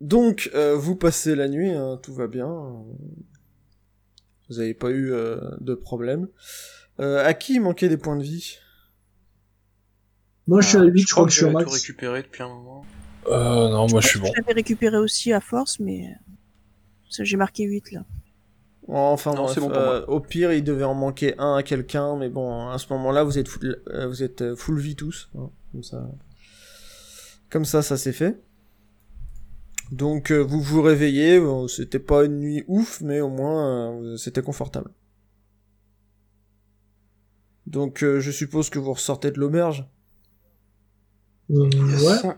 Donc, euh, vous passez la nuit, hein, tout va bien. Vous n'avez pas eu euh, de problème. Euh, à qui il manquait des points de vie? Moi, je suis à 8, je crois que je suis au j'avais max. tout récupéré depuis un moment. Euh, non, moi je suis bon. Je l'avais récupéré aussi à force, mais ça, j'ai marqué 8 là. Enfin, Non, bref, c'est bon euh, au pire, il devait en manquer un à quelqu'un, mais bon, à ce moment-là, vous êtes full, euh, vous êtes euh, full vie tous. hein, comme ça, comme ça, ça s'est fait. Donc, euh, vous vous réveillez. bon, c'était pas une nuit ouf, mais au moins, euh, c'était confortable. Donc, euh, je suppose que vous ressortez de l'auberge. Euh, ouais.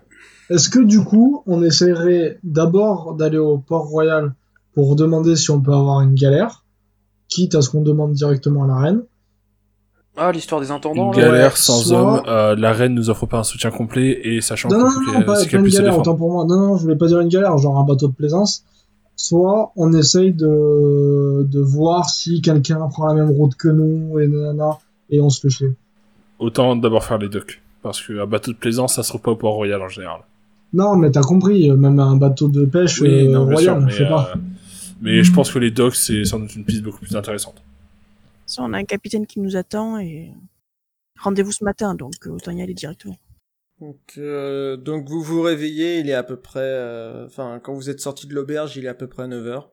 Est-ce que du coup, on essaierait d'abord d'aller au port royal pour demander si on peut avoir une galère, quitte à ce qu'on demande directement à la reine Ah, l'histoire des intendants, Une galère ouais, sans soit- homme, euh, la reine nous offre pas un soutien complet et sachant Non, non, que- non, non, pas, c'est pas une galère, autant pour moi. Non, non, je voulais pas dire une galère, genre un bateau de plaisance. Soit on essaye de, de voir si quelqu'un prend la même route que nous et nanana, et on se fait chier. Autant d'abord faire les docks. Parce qu'un bateau de plaisance, ça se trouve pas au port royal en général. Non, mais t'as compris, euh, même un bateau de pêche Oui, euh, non, sûr, royal, on mais, fait pas. euh, mais je pense que les docks, c'est sans doute une piste beaucoup plus intéressante. Ça, on a un capitaine qui nous attend et rendez-vous ce matin, donc euh, autant y aller directement. Donc, euh, donc vous vous réveillez, il est à peu près, euh, enfin, quand vous êtes sorti de l'auberge, il est à peu près 9h.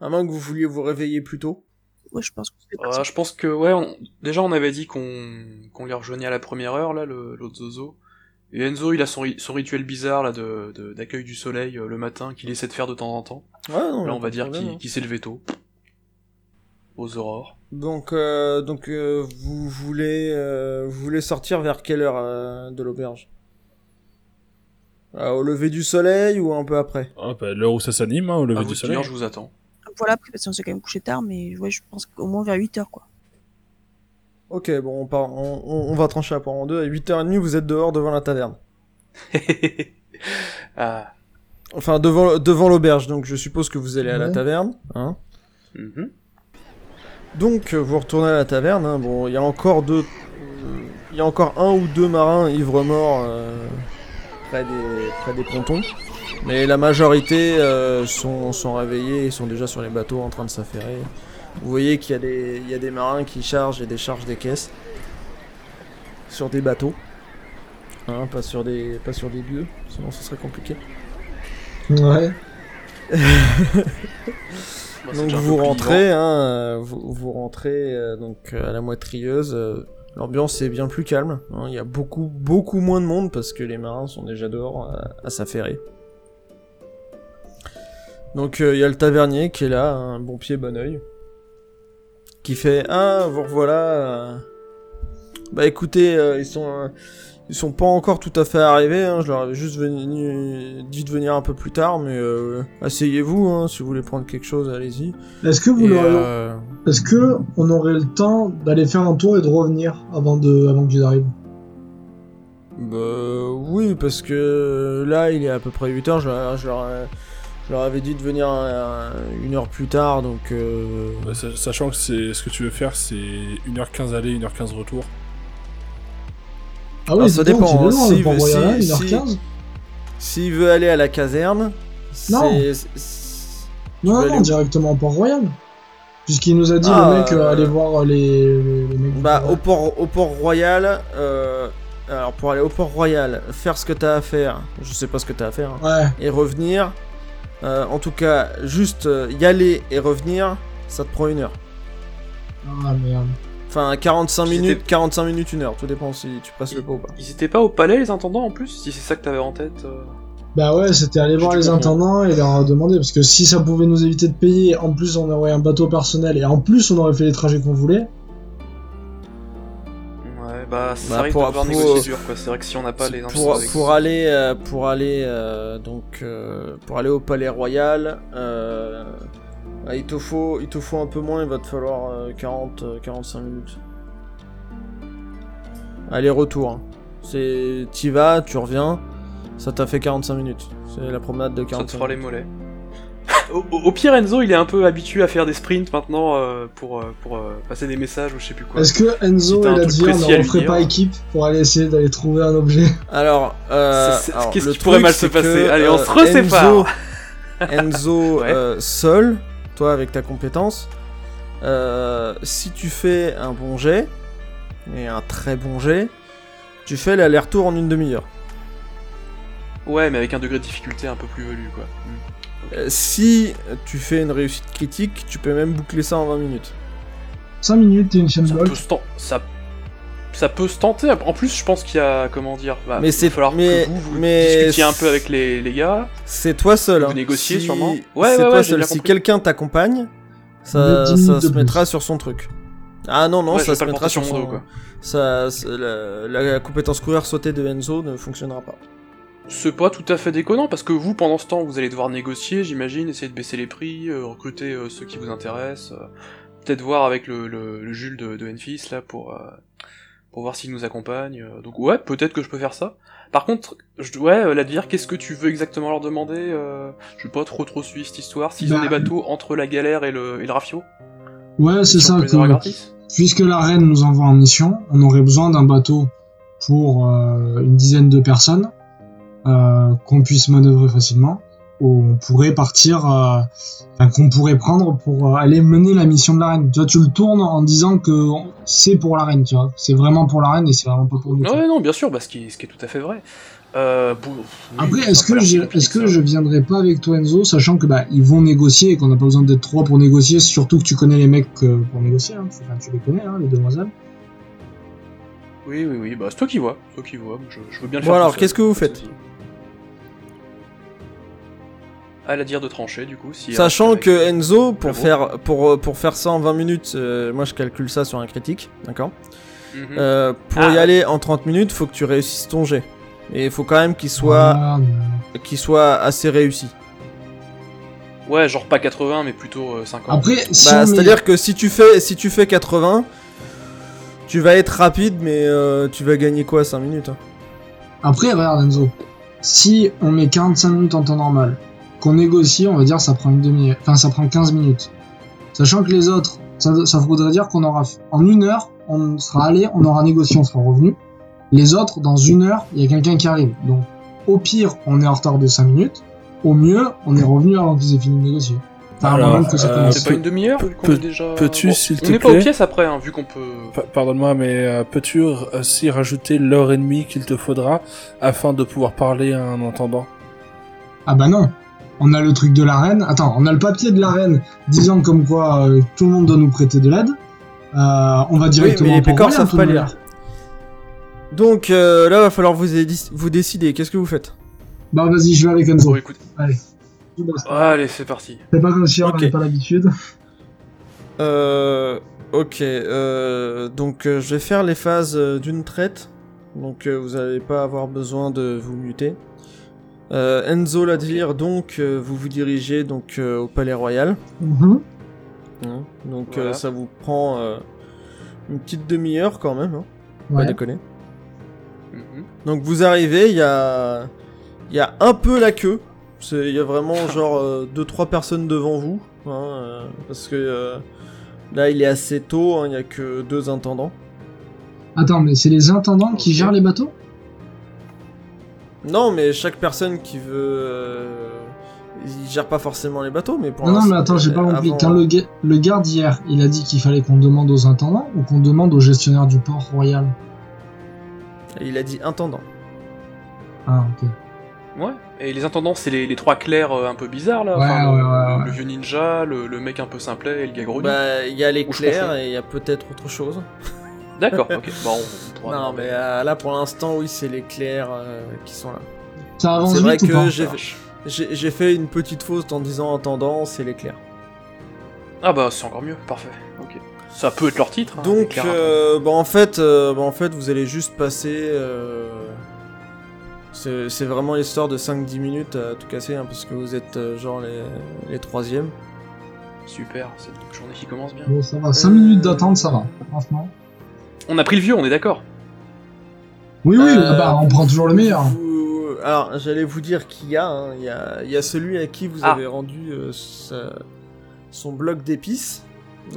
À moins que vous vouliez vous réveiller plus tôt. Ouais, je pense que c'est Ah, je pense que, ouais, on- déjà on avait dit qu'on qu'on les rejoignait à la première heure, là, le- l'autre Zozo. Et Enzo, il a son, ri- son rituel bizarre, là, de de- d'accueil du soleil euh, le matin, qu'il essaie de faire de temps en temps. Ouais, non, là, on va de dire qu'il hein. qu'il s'est levé tôt. Aux aurores. Donc, euh, donc euh, vous voulez, euh, vous voulez sortir vers quelle heure euh, de l'auberge? Euh, Au lever du soleil ou un peu après? Ah, bah, l'heure où ça s'anime, hein, au lever du soleil. dire, je vous attends. Voilà, parce qu'on s'est quand même couché tard, mais ouais, je pense qu'au moins vers 8 heures, quoi. Ok, bon, on, part, on, on- on va trancher la part en deux. À 8h30, vous êtes dehors devant la taverne. ah. Enfin, devant, devant l'auberge, donc je suppose que vous allez à la taverne. Hein? Mhm. Donc, euh, vous retournez à la taverne. hein. Bon, il y a encore deux... euh, Il y a encore un ou deux marins ivres morts euh, près, des, près des pontons. Mais la majorité euh, sont, sont réveillés et sont déjà sur les bateaux en train de s'affairer. Vous voyez qu'il y, a des- il y a des marins qui chargent et déchargent des caisses. Sur des bateaux. Hein, pas, sur des, pas sur des lieux, sinon ce serait compliqué. Ouais. Bah, Donc déjà un vous rentrez, hein, euh, vous, vous rentrez euh, donc euh, à la moitrieuse. euh, L'ambiance est bien plus calme. hein, Il y a beaucoup beaucoup moins de monde parce que les marins sont déjà dehors à, à s'affairer. Donc euh, il y a le tavernier qui est là, un bon pied bon oeil, qui fait ah vous revoilà. euh. Bah écoutez, euh, ils sont euh, ils sont pas encore tout à fait arrivés. hein, Je leur avais juste venu, dit de venir un peu plus tard, mais euh, asseyez-vous hein, si vous voulez prendre quelque chose, allez-y. Est-ce que vous euh, Est-ce que on aurait le temps d'aller faire un tour et de revenir avant de avant qu'ils arrivent? Bah oui, parce que là, il est à peu près 8h, je, leur- je, leur, je leur avais dit de venir euh, une heure plus tard, donc... euh, Bah, sa- sachant que c'est ce que tu veux faire, c'est 1h15 aller, 1h15 retour. Ah oui, ça dépend, il est hein, loin, si- le Port Royal, si- 1h15 S'il veut aller à la caserne, Non. Non, non, directement au Port Royal. Puisqu'il nous a dit, Ah, le mec, euh, euh, aller voir les, les, mecs. Bah, au port, au port royal, euh, alors pour aller au port royal, faire ce que t'as à faire, je sais pas ce que t'as à faire, hein, Ouais, et revenir, euh, en tout cas, juste euh, y aller et revenir, ça te prend une heure. ah merde. Enfin, 45 Ils minutes, étaient- 45 minutes, une heure, tout dépend si tu presses le pas ou pas. Ils étaient pas au palais, les intendants, en plus Si c'est ça que t'avais en tête euh. Bah ouais, c'était aller voir les intendants et leur demander, parce que si ça pouvait nous éviter de payer, en plus on aurait un bateau personnel et en plus on aurait fait les trajets qu'on voulait. Ouais, bah, ça Bah, risque pour- pour- négocier dur, quoi. C'est vrai que si on n'a pas les pour, avec- pour aller euh, pour aller euh, donc euh, pour aller au palais royal euh, ah, il te faut il te faut un peu moins il va te falloir euh, 40 euh, 45 minutes aller retour hein. c'est t'y vas tu reviens ça t'a fait 45 minutes c'est la promenade de Ça te 45 fera les minutes. mollets. Au, pire, Enzo, il est un peu habitué à faire des sprints maintenant euh, pour, euh, pour euh, passer des messages ou je sais plus quoi. Est-ce que Enzo Si et à ne dire. pas équipe pour aller essayer d'aller trouver un objet? Alors, euh, C'est- c'est- alors, qu'est-ce le qui pourrait mal se passer? que, Allez, on euh, se resépare. Enzo, Enzo Ouais. euh, seul, toi avec ta compétence, euh, si tu fais un bon jet, et un très bon jet, tu fais l'aller-retour en une demi-heure. Ouais, mais avec un degré de difficulté un peu plus velu, quoi. Hmm. Euh, si tu fais une réussite critique, tu peux même boucler ça en 20 minutes. 5 minutes et une chaîne Ça peut, se ça... ça peut se tenter. En plus, je pense qu'il y a. Comment dire bah, Mais il c'est- va falloir mais- que vous, vous mais discutiez un peu avec les, les gars. C'est toi seul. Vous hein. négociez Si- sûrement Ouais, c'est ouais, toi ouais, seul. Si quelqu'un t'accompagne, ça, 10 ça se mettra plus. sur son truc. Ah non, non, Ouais, ça se mettra sur son. dos, quoi. Ça, c'est- la, la compétence courir sauter de Enzo ne fonctionnera pas. C'est pas tout à fait déconnant parce que vous, pendant ce temps, vous allez devoir négocier, j'imagine, essayer de baisser les prix, euh, recruter euh, ceux qui vous intéressent, euh, peut-être voir avec le, le, le Jules de, de Enfis là pour euh, pour voir s'il nous accompagne. euh. donc ouais, peut-être que je peux faire ça. Par contre, je, ouais, euh, Ladvir, qu'est-ce que tu veux exactement leur demander euh, Je vais pas trop trop suivre cette histoire. S'ils ont Bah, des bateaux entre la galère et le, et le rafio, Ouais, c'est ça. Que, puisque la reine nous envoie en mission, on aurait besoin d'un bateau pour euh, une dizaine de personnes euh, qu'on puisse manœuvrer facilement. Où on pourrait partir, euh, enfin, qu'on pourrait prendre pour euh, aller mener la mission de la reine. Tu vois, tu le tournes en disant que c'est pour la reine, tu vois. C'est vraiment pour la reine et c'est vraiment pas pour nous. Ouais, non, bien sûr, bah, ce, qui est, ce qui est tout à fait vrai. Euh, bon, oui, Après, est-ce que, est-ce que je viendrai pas avec toi Enzo, sachant que bah ils vont négocier et qu'on n'a pas besoin d'être trois pour négocier, surtout que tu connais les mecs euh, pour négocier, hein. Enfin, tu les connais, hein, les demoiselles. Oui, oui, oui, bah c'est toi qui vois, c'est toi qui vois, je, je veux bien le Bon, faire. alors, tout seul, qu'est-ce que vous faites. À la dire de trancher, du coup, si. Sachant que euh, Enzo, pour le faire, pour, euh, pour faire ça en 20 minutes, euh, moi je calcule ça sur un critique, d'accord mhm. Euh, Pour Ah. y aller en 30 minutes, faut que tu réussisses ton jet. Et il faut quand même qu'il soit, qu'il soit assez réussi. Ouais, genre pas 80, mais plutôt euh, 50. Après, si Bah, c'est-à-dire que si tu fais, si tu fais 80, tu vas être rapide, mais euh, tu vas gagner quoi 5 minutes hein? Après, regarde Enzo, si on met 45 minutes en temps normal, qu'on négocie, on va dire ça prend une demi, enfin ça prend 15 minutes. Sachant que les autres, ça, ça voudrait dire qu'on aura en une heure, on sera allé, on aura négocié, on sera revenu. Les autres, dans une heure, il y a quelqu'un qui arrive. Donc, au pire, on est en retard de 5 minutes. Au mieux, on est revenu avant qu'ils aient fini de négocier. Enfin, Alors, euh. C'est pas une demi-heure, vu qu'on peux- est déjà. peux-tu, Bon, s'il On te n'est pas aux plaît pièces après, hein, vu qu'on peut. Pa- Pardonne-moi, mais euh, peux-tu aussi rajouter l'heure et demie qu'il te faudra afin de pouvoir parler à un entendant? Ah bah non. On a le truc de la reine. Attends, on a le papier de la reine disant comme quoi euh, tout le monde doit nous prêter de l'aide. Euh, on va directement mais les pécores savent pas lire. Donc euh, là, va falloir vous, vous décider. Qu'est-ce que vous faites? Bah vas-y, je vais avec Enzo. Bon, écoute. Allez. Allez, c'est parti. C'est pas comme si on n'avait pas l'habitude. Euh, ok, euh, donc euh, je vais faire les phases d'une traite. Donc euh, vous n'allez pas avoir besoin de vous muter. Euh, Enzo Ladvir, donc euh, vous vous dirigez donc euh, au Palais Royal. Mhm. Hein, donc Voilà. euh, ça vous prend euh, une petite demi-heure quand même, hein, pas déconner. Mhm. Donc vous arrivez, il y a, il y a un peu la queue. C'est- Il y a vraiment genre 2-3 personnes devant vous. hein, euh, parce que euh, là il est assez tôt, hein, il y a que deux intendants. Attends, mais c'est les intendants qui gèrent les bateaux? Non, mais chaque personne qui veut. euh, il gère pas forcément les bateaux, mais pour Non, non, mais attends, j'ai pas euh, compris. avant- Quand le, le garde hier, il a dit qu'il fallait qu'on demande aux intendants ou qu'on demande au gestionnaire du port royal? Il a dit intendant. Ah, ok. Ouais. Et les intendants, c'est les, les trois clercs euh, un peu bizarres là. Ouais, enfin, ouais, le, ouais, ouais. le vieux ninja, le, le mec un peu simplet et le gars. Bah, il y a les confonds. et il y a peut-être autre chose. D'accord, ok. Bon, on pourra Non, mais euh, là pour l'instant, oui, c'est les clairs euh, qui sont là. Ça avance C'est vrai vite que j'ai fait une petite faute en disant intendant, c'est les clairs. Ah bah c'est encore mieux, parfait. Ok. Ça peut être leur titre. hein, Donc, euh, bah, en fait, euh, bah, en fait, vous allez juste passer. euh, C'est vraiment l'histoire de 5-10 minutes à tout casser, hein, parce que vous êtes euh, genre les, les troisièmes. Super, c'est une journée qui commence bien. Bon, ça va. 5 Euh, minutes d'attente, ça va. Franchement. On a pris le vieux, on est d'accord. Oui, oui, Euh, ah bah, on prend toujours le meilleur. Vous- Alors, j'allais vous dire qu'il y a, hein, il y a, il y a celui à qui vous Ah. avez rendu euh, sa- son bloc d'épices.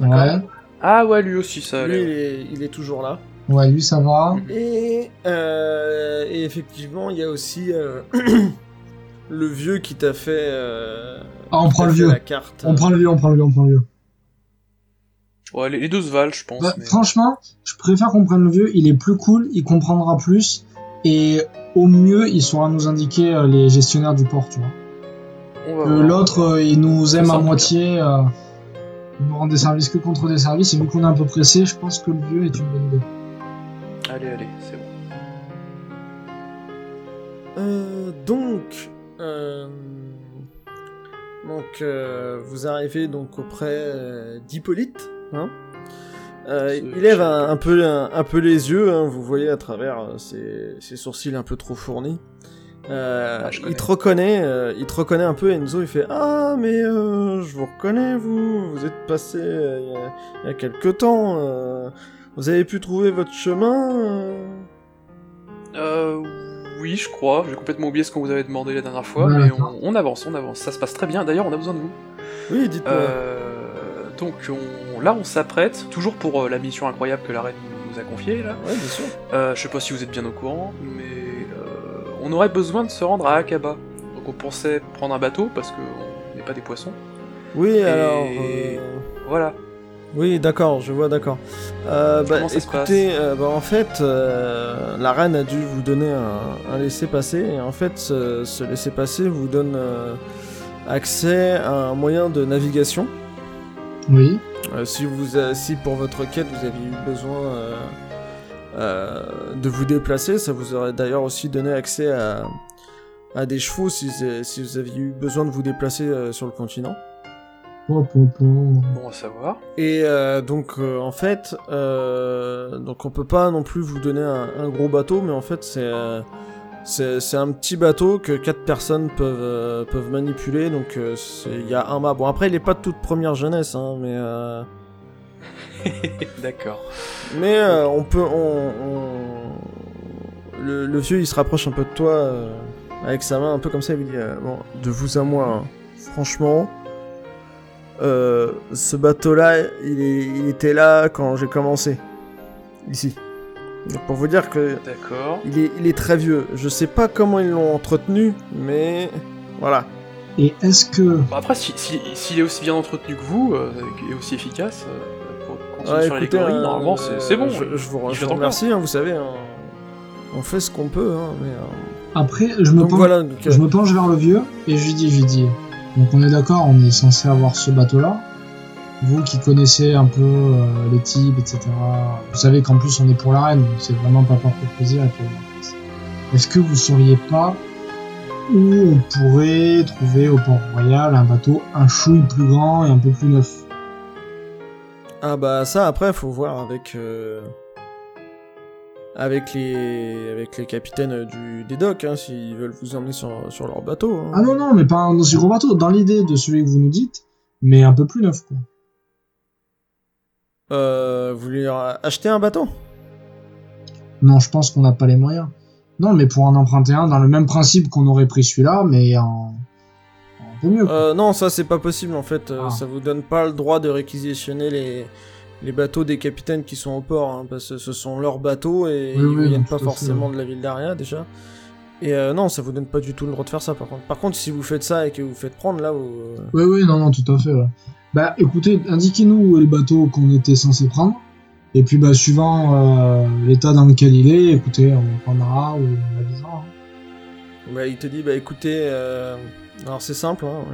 Ouais. Ah ouais, lui aussi ça. Lui, il est, il est toujours là. Ouais, lui, ça va. Et, euh, et effectivement, il y a aussi, euh, le vieux qui t'a fait. euh, Ah, on prend le vieux. La carte. On prend le vieux, on prend le vieux, on prend le vieux. Ouais, les, les deux se valent, je pense. Bah, mais- Franchement, je préfère qu'on prenne le vieux. Il est plus cool, il comprendra plus. Et au mieux, il saura nous indiquer euh, les gestionnaires du port, tu vois. Euh. L'autre, euh, il nous aime à moitié. euh, il nous rend des services que contre des services. Et vu qu'on est un peu pressé, je pense que le vieux est une bonne idée. Allez, allez, c'est bon. Euh, donc, euh, donc euh, vous arrivez donc auprès euh, d'Hippolyte. Hein Euh, il lève un, un peu, un, un peu les yeux, hein, vous voyez à travers euh, ses, ses sourcils un peu trop fournis. Euh, Ah, il te reconnaît, euh, il te reconnaît un peu. Enzo, il fait ah mais euh, je vous reconnais vous, vous êtes passé euh, il y a- il y, a quelque temps. euh, vous avez pu trouver votre chemin. euh Euh, oui, je crois. J'ai complètement oublié ce qu'on vous avait demandé la dernière fois, Ouais, mais on, on avance, on avance. Ça se passe très bien. D'ailleurs, on a besoin de vous. Oui, dites-moi. Euh, donc, on, là, on s'apprête, toujours pour euh, la mission incroyable que la reine nous a confiée, là. Ouais, bien sûr. Euh, je sais pas si vous êtes bien au courant, mais euh, on aurait besoin de se rendre à Akaba. Donc, on pensait prendre un bateau parce qu'on n'est pas des poissons. Oui, alors. Voilà. Oui, d'accord, je vois, d'accord. Euh, bah, écoutez, euh, bah, en fait, euh, la reine a dû vous donner un, un laissez-passer, et en fait, ce, ce laissez-passer vous donne accès à un moyen de navigation. Oui. Euh, si, vous, a- si pour votre quête vous aviez eu besoin euh, euh, de vous déplacer, ça vous aurait d'ailleurs aussi donné accès à, à des chevaux si, si vous aviez eu besoin de vous déplacer euh, sur le continent. Bon à savoir. Et euh, donc euh, en fait, euh, donc on peut pas non plus vous donner un, un gros bateau, mais en fait c'est euh, c'est un petit bateau que quatre personnes peuvent euh, peuvent manipuler. Donc euh, il y a un mât. Bon après il est pas de toute première jeunesse, hein, mais euh, D'accord. mais on peut on, on- le, le vieux il se rapproche un peu de toi avec sa main un peu comme ça il dit bon de vous à moi hein. franchement ce bateau là il, est, il était là quand j'ai commencé ici Donc, pour vous dire que D'accord. il est, il est très vieux je sais pas comment ils l'ont entretenu mais voilà Et est-ce que. Bon, après, s'il si, s'il est aussi bien entretenu que vous, euh, et aussi efficace, euh, pour continuer Ouais, sur écoutez, l'allégorie, euh, normalement, c'est bon. je, je vous, je remercie hein, vous savez hein. on fait ce qu'on peut hein, mais euh, Après, je me, donc penche, voilà donc, euh, je me penche vers le vieux et je lui dis, je lui dis. Donc on est d'accord, on est censé avoir ce bateau-là. Vous qui connaissez un peu euh, les types, etc. Vous savez qu'en plus on est pour la reine, donc c'est vraiment pas par plaisir. et que- Est-ce que vous sauriez pas où on pourrait trouver au Port-Royal un bateau un chouille plus grand et un peu plus neuf? Ah bah ça après faut voir avec euh, avec les avec les capitaines euh, du des docks hein, s'ils veulent vous emmener sur, sur leur bateau. hein. Ah non, non, mais pas un aussi gros bateau, dans l'idée de celui que vous nous dites, mais un peu plus neuf, quoi. Euh, vous voulez acheter un bateau? Non, je pense qu'on n'a pas les moyens. Non, mais pour en emprunter un, dans le même principe qu'on aurait pris celui-là, mais en... un peu mieux. quoi. euh, Non ça c'est pas possible en fait. euh, Ah. Ça vous donne pas le droit de réquisitionner les les bateaux des capitaines qui sont au port hein, parce que ce sont leurs bateaux et Oui, ils oui, viennent pas fait, forcément de la ville d'Aria déjà. Et euh, non ça vous donne pas du tout le droit de faire ça par contre. Par contre si vous faites ça et que vous faites prendre là vous... euh, Oui, oui, non, non, tout à fait. ouais. Bah, écoutez, indiquez-nous où est le bateau qu'on était censé prendre. Et puis, bah, suivant euh, l'état dans lequel il est, écoutez, on prendra ou on avisera. hein. Bah, il te dit, bah écoutez, euh, alors c'est simple, hein,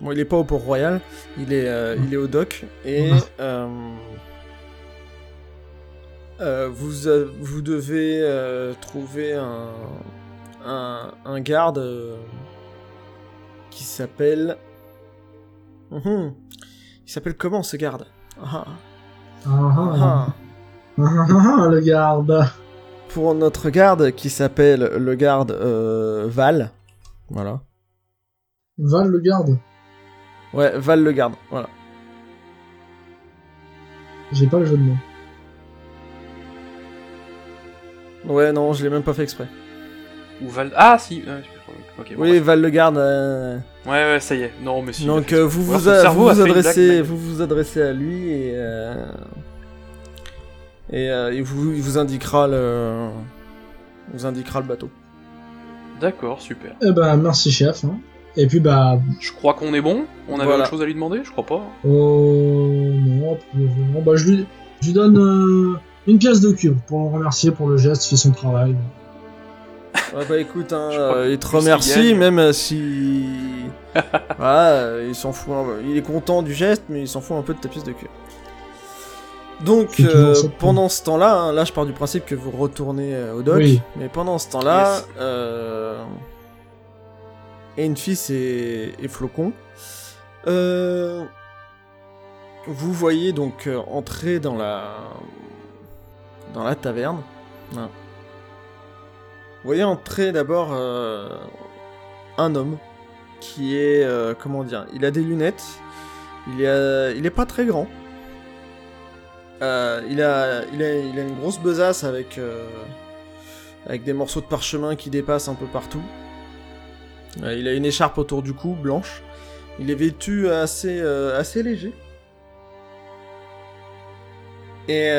bon, il est pas au Port Royal, il est, euh, il est au dock, et euh, vous, vous devez euh, trouver un, un, un garde euh, qui s'appelle... Mhm. Il s'appelle comment ce garde? Ah, ah, ah. ah, ah, ah, le garde. Pour notre garde qui s'appelle le garde euh, Val, voilà. Val, le garde. Ouais, Val le garde, voilà. J'ai pas le jeu de mots. Ouais, non, je l'ai même pas fait exprès. Ou Val... Ah, si euh, Ok, bon, Oui, bref. Val le garde. euh, Ouais, ouais, ça y est. Non, mais si. Donc euh, vous vous, a- vous, blague adressez, vous vous adressez à lui et euh, et euh, il vous il vous indiquera le il vous indiquera le bateau. D'accord, super. Eh ben, merci chef. hein. Et puis bah, Je crois qu'on est bon. On avait Voilà. autre chose à lui demander? Je crois pas. oh non, moment, bah je lui, je lui donne euh, une pièce de cube pour le remercier pour le geste, il fait son travail. Ouais, bah écoute, hein, euh, il te remercie, même euh, si. voilà, euh, il s'en fout. un- Il est content du geste, mais il s'en fout un peu de ta pièce de cœur. Donc, euh, pendant ce temps-là, hein, là je pars du principe que vous retournez euh, au dock, Oui. mais pendant ce temps-là, Yes. euh, Enfis et, et Flocon, euh, vous voyez donc euh, entrer dans la dans la taverne. hein. Vous voyez entrer d'abord euh, un homme qui est euh, comment dire, il a des lunettes, il est euh, il est pas très grand. Euh, il a il a il a une grosse besace avec avec des morceaux de parchemin qui dépassent un peu partout. Il a une écharpe autour du cou blanche. Il est vêtu assez assez léger. Et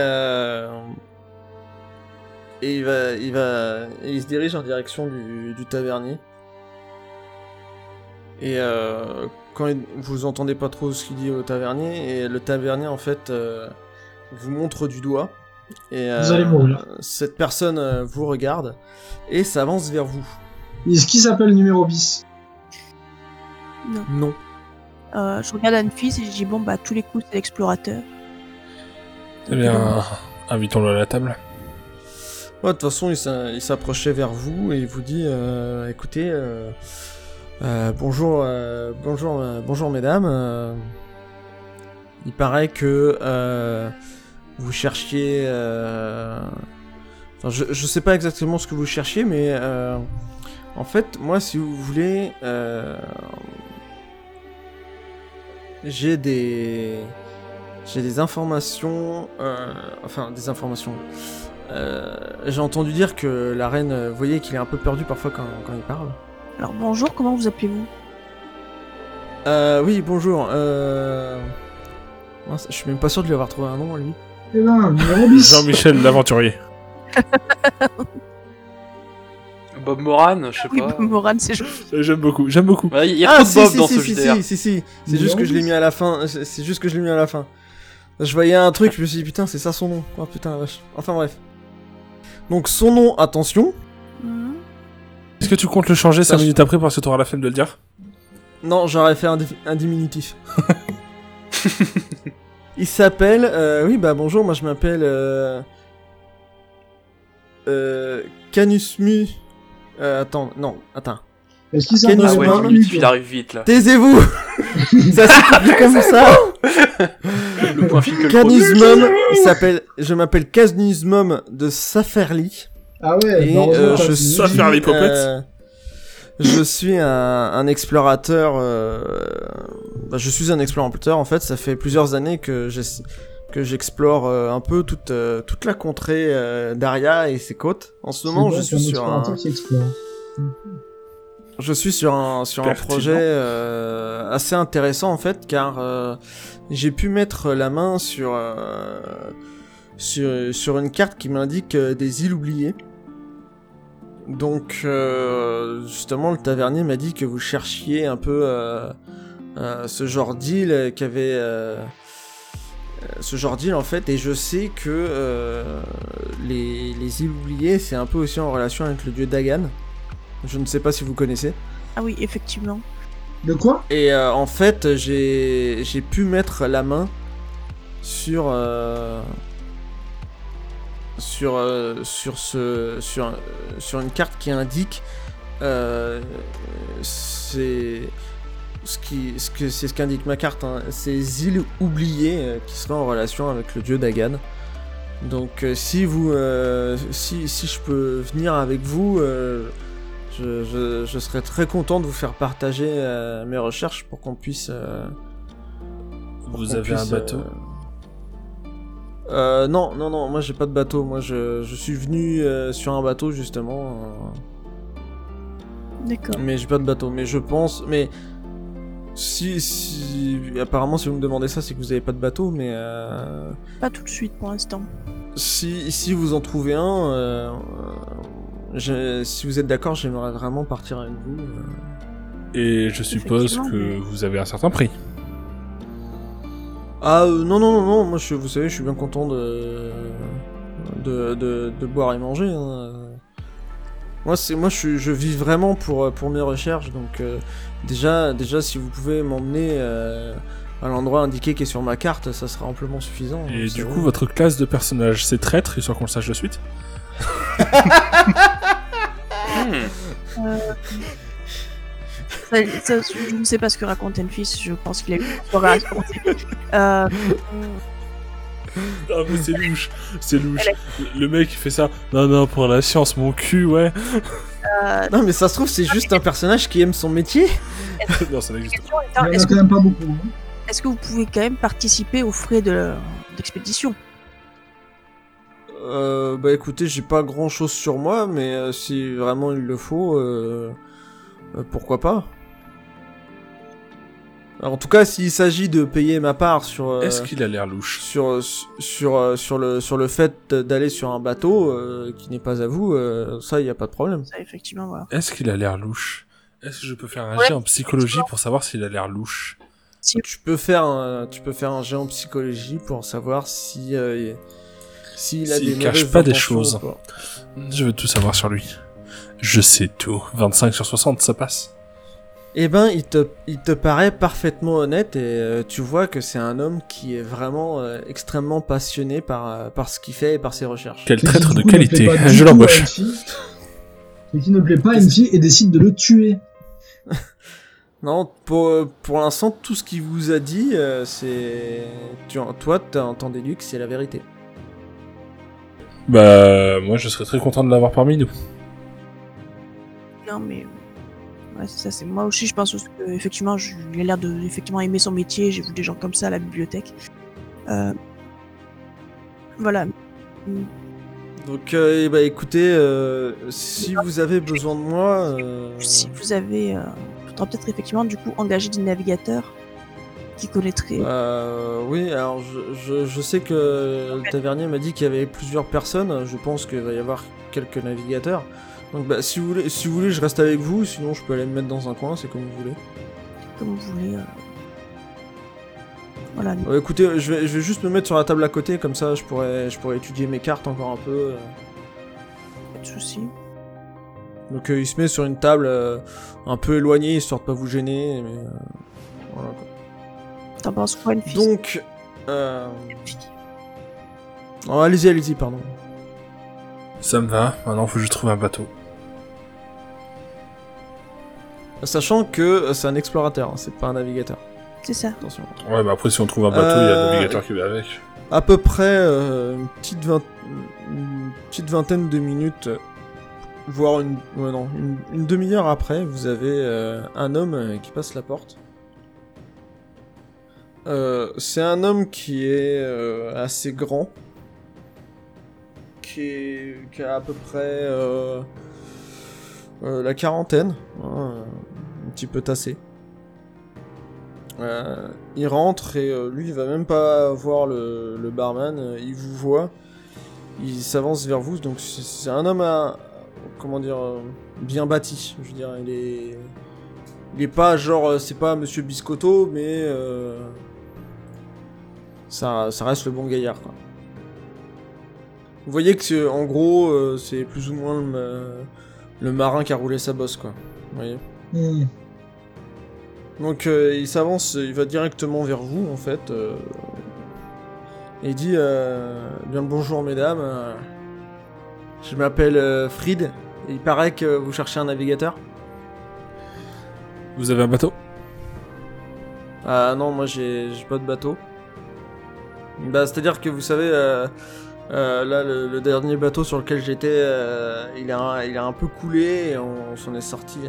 et il va il va et il se dirige en direction du, du tavernier. Et euh, quand il- vous entendez pas trop ce qu'il dit au tavernier et le tavernier en fait euh, vous montre du doigt et Vous euh, allez mourir. cette personne euh, vous regarde et s'avance vers vous. Est-ce qu'il s'appelle numéro bis? Non. Euh, je regarde Anne-Fils et je dis bon bah tous les coups c'est l'explorateur. Eh bien, invitons-le à la table. De toute façon, il s'a- il s'approchait vers vous et il vous dit euh, écoutez, euh, euh, bonjour, bonjour, bonjour, mesdames. il paraît que vous cherchiez. je, je sais pas exactement ce que vous cherchiez, mais en fait, moi, si vous voulez, j'ai des. J'ai des informations. enfin, des informations. Euh, J'ai entendu dire que la reine, euh, vous voyez qu'il est un peu perdu parfois quand, quand il parle. Alors bonjour, comment vous appelez-vous? Euh, oui, bonjour. Euh... mince, je suis même pas sûr de lui avoir trouvé un nom, lui. Eh ben, numéro Jean-Michel l'aventurier. Bob Moran, je sais Oui, pas. Moran, c'est joli. Euh, J'aime beaucoup, j'aime beaucoup. Ouais, Il y a ah, trop de si, Bob si, dans si, ce si, JDR. si, si, si. C'est juste que je l'ai 10. mis à la fin. C'est c'est juste que je l'ai mis à la fin. Je voyais un truc, je me suis dit, putain, c'est ça son nom. Oh putain, la vache. Enfin bref. Donc son nom, attention. Mhm. Est-ce que tu comptes le changer 5 Ça, je- minutes après parce que t'auras la flemme de le dire? Non, j'aurais fait un, un diminutif. Il s'appelle. euh, oui, bah bonjour, moi je m'appelle. Euh, euh, Canusmu. Euh, attends, non, attends. Est-ce qu'il Ah s'appelle ouais, il, arrive vite là. Taisez-vous Ça s'écrit comme ça Le point fil que le Canusmum, il s'appelle. Je m'appelle Canusmum de Saferli. Ah ouais, Et bah, euh, t'as je suis. Euh, je suis un, un explorateur. euh, bah, je suis un explorateur en fait. Ça fait plusieurs années que j'explore euh, un peu toute euh, toute la contrée euh, d'Aria et ses côtes. En ce moment, je suis sur un, explorateur qui explore. Je suis sur un sur un projet euh, assez intéressant en fait car euh, j'ai pu mettre la main sur euh, sur sur une carte qui m'indique des îles oubliées. Donc justement le tavernier m'a dit que vous cherchiez un peu ce genre d'île qui avait ce genre d'île en fait et je sais que euh, les, les îles oubliées c'est un peu aussi en relation avec le dieu Dagan. Je ne sais pas si vous connaissez. Ah oui, effectivement. De quoi Et euh, en fait, j'ai j'ai pu mettre la main sur euh, sur euh, sur ce sur sur une carte qui indique euh, c'est ce qui ce que c'est ce qu'indique ma carte hein, ces îles oubliées euh, qui seraient en relation avec le dieu Dagan. Donc euh, si vous euh, si si je peux venir avec vous euh, je, je, je serais très content de vous faire partager euh, mes recherches pour qu'on puisse. euh, pour Vous qu'on avez un bateau euh, euh, Non, non, non, moi j'ai pas de bateau. Moi je, je suis venu euh, sur un bateau justement. D'accord. mais j'ai pas de bateau. Mais je pense. Mais. Si, si. Apparemment, si vous me demandez ça, c'est que vous avez pas de bateau, mais. Euh, Pas tout de suite pour l'instant. si, si vous en trouvez un, euh, je- si vous êtes d'accord, j'aimerais vraiment partir avec vous. euh. Et je suppose que vous avez un certain prix. Ah euh, non non non non, moi je, vous savez, je suis bien content de de, de, de boire et manger. hein. Moi c'est moi je, vis vraiment pour pour mes recherches, donc euh, déjà déjà si vous pouvez m'emmener euh, à l'endroit indiqué qui est sur ma carte, ça sera amplement suffisant. Et C'est du vrai. coup, votre classe de personnage, c'est traître, histoire qu'on le sache de suite Ça- ça, je ne sais pas ce que raconte Enfis, je pense qu'il a eu une soirée à se raconter. Euh, Ah mais c'est louche, c'est louche. Le mec il fait ça. Non non pour la science mon cul ouais. euh, Non mais ça se trouve c'est juste un personnage qui aime son métier. non ça n'existe pas. Est-ce que, beaucoup. hein. est-ce que vous pouvez quand même participer aux frais de l'expédition Euh, bah écoutez, j'ai pas grand chose sur moi, mais euh, si vraiment il le faut, euh, euh, pourquoi pas. Alors, en tout cas, s'il s'agit de payer ma part sur euh, Est-ce qu'il a l'air louche? sur sur sur le sur le fait d'aller sur un bateau euh, qui n'est pas à vous, euh, ça y a pas de problème. Ça, effectivement, voilà. Est-ce qu'il a l'air louche? Est-ce que je peux faire un Ouais, jet en psychologie pour savoir s'il a l'air louche? Tu peux faire un, tu peux faire un jet en psychologie pour savoir si euh, s'il a des cache pas des choses. Je veux tout savoir sur lui. Je sais tout. 25 sur 60 ça passe. Eh ben, il te, il te paraît parfaitement honnête et euh, tu vois que c'est un homme qui est vraiment euh, extrêmement passionné par, euh, par ce qu'il fait et par ses recherches. Quel qui, traître de coup, qualité. Je l'embauche. C'est qui ne plaît pas à une fille et décide de le tuer. Non, pour, pour l'instant, tout ce qu'il vous a dit, euh, c'est... Tu, toi, t'en déduis que c'est la vérité. Bah moi je serais très content de l'avoir parmi nous. Non, mais. Ouais, c'est ça, c'est moi aussi, je pense aussi que, effectivement, je- il a l'air de effectivement aimer son métier. J'ai vu des gens comme ça à la bibliothèque. Euh, Voilà. Donc, euh, ben, écoutez, euh, si vous avez besoin de moi... euh, Si vous avez. Euh, peut-être effectivement, du coup, engager des navigateurs qui connaîtraient. Euh, oui, alors je, je, je sais que le tavernier m'a dit qu'il y avait plusieurs personnes. Je pense qu'il va y avoir quelques navigateurs. Donc bah, si vous voulez, si vous voulez, je reste avec vous. Sinon, je peux aller me mettre dans un coin. C'est comme vous voulez. comme vous voulez. euh. Voilà. Euh, écoutez, je vais, je vais juste me mettre sur la table à côté. Comme ça, je pourrais, je pourrais étudier mes cartes encore un peu. euh. Pas de soucis. Donc euh, il se met sur une table un peu éloignée histoire de pas vous gêner. Mais euh, voilà. quoi. T'en penses quoi, une fille? Donc, euh... oh, allez-y, allez-y, pardon. Ça me va. Maintenant faut que je trouve un bateau. Sachant que euh, c'est un explorateur, hein, c'est pas un navigateur. C'est ça. Attention. Ouais bah après si on trouve un bateau il y a le Euh, navigateur qui va avec. À peu près euh, une, petite vingt- une petite vingtaine de minutes, voire une, ouais, non, une, une demi-heure après, vous avez euh, un homme qui passe la porte. Euh, c'est un homme qui est euh, assez grand, qui, a à peu près euh, la quarantaine, hein, un petit peu tassé. Il rentre et lui il va même pas voir le, barman, il vous voit, il s'avance vers vous, donc c'est un homme à, comment dire, bien bâti, je veux dire, il est, il est pas genre, c'est pas Monsieur Biscotto, mais ça, ça reste le bon gaillard quoi. Vous voyez que c'est- en gros euh, c'est plus ou moins le, ma- le marin qui a roulé sa bosse quoi, vous voyez. Hmm. Donc euh, il s'avance, il va directement vers vous en fait. euh, et il dit euh, Bien le bonjour mesdames, je m'appelle euh, Fried, et il paraît que vous cherchez un navigateur. Vous avez un bateau? Ah non, moi j'ai pas de bateau. Bah c'est à dire que vous savez, euh, euh, là le, dernier bateau sur lequel j'étais, euh, il, a, il a un peu coulé et on, s'en est sorti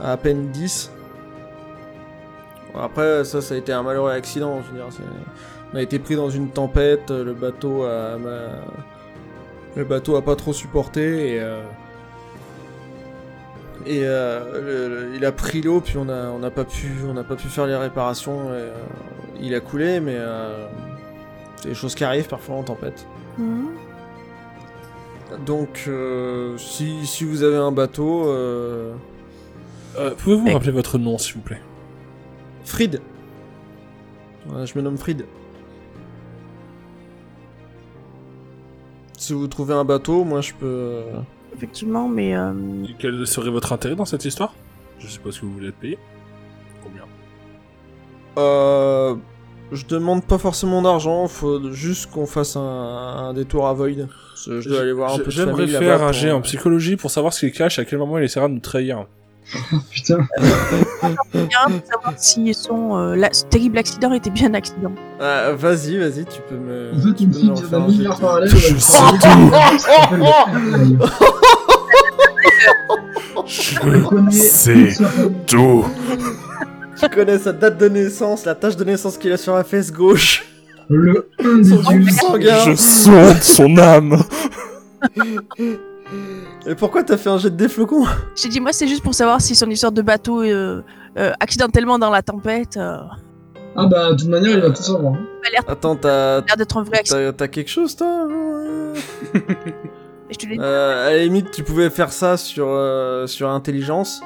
à, à à peine 10. Bon, Après ça, ça a été un malheureux accident, je veux dire. On a été pris dans une tempête, le bateau a, le bateau a pas trop supporté et euh, et il a pris l'eau puis on a on n'a pas pu n'a pas pu faire les réparations. et, il a coulé mais euh, c'est des choses qui arrivent parfois en tempête. Mhm. Donc, euh, si, si vous avez un bateau, euh, Euh, Pouvez-vous me Eh. rappeler votre nom, s'il vous plaît? Fried. Ouais, je me nomme Fried. Si vous trouvez un bateau, moi je peux. Effectivement, mais euh, Et Quel serait votre intérêt dans cette histoire? Je sais pas ce que vous voulez être payé. Combien? Euh, je demande pas forcément d'argent, faut juste qu'on fasse un, un détour à Void. Je dois aller voir un peu de J'aimerais faire un jet en psychologie pour savoir ce qu'il cache, à quel moment il essaiera de nous trahir. Putain. pour savoir si son euh, la- ce terrible accident était bien un accident. Ah, vas-y, vas-y, tu peux me. En fait, tu peux me refaire un parallèle. Je s'appelle le- Je sais tout. Tu connais sa date de naissance, la tache de naissance qu'il a sur la fesse gauche. Le 1 des Son dieux. groupe sanguin. Je sonde son âme. Et pourquoi t'as fait un jet de dés flocons J'ai dit moi c'est juste pour savoir si son histoire de bateau euh, euh, accidentellement dans la tempête euh, Ah bah, de toute manière, il va tout savoir. hein. Attends, t'as. l'air d'être un vrai accident. T'as quelque chose, toi? Je te l'ai dit. Euh, À la limite, tu pouvais faire ça sur, euh, sur intelligence.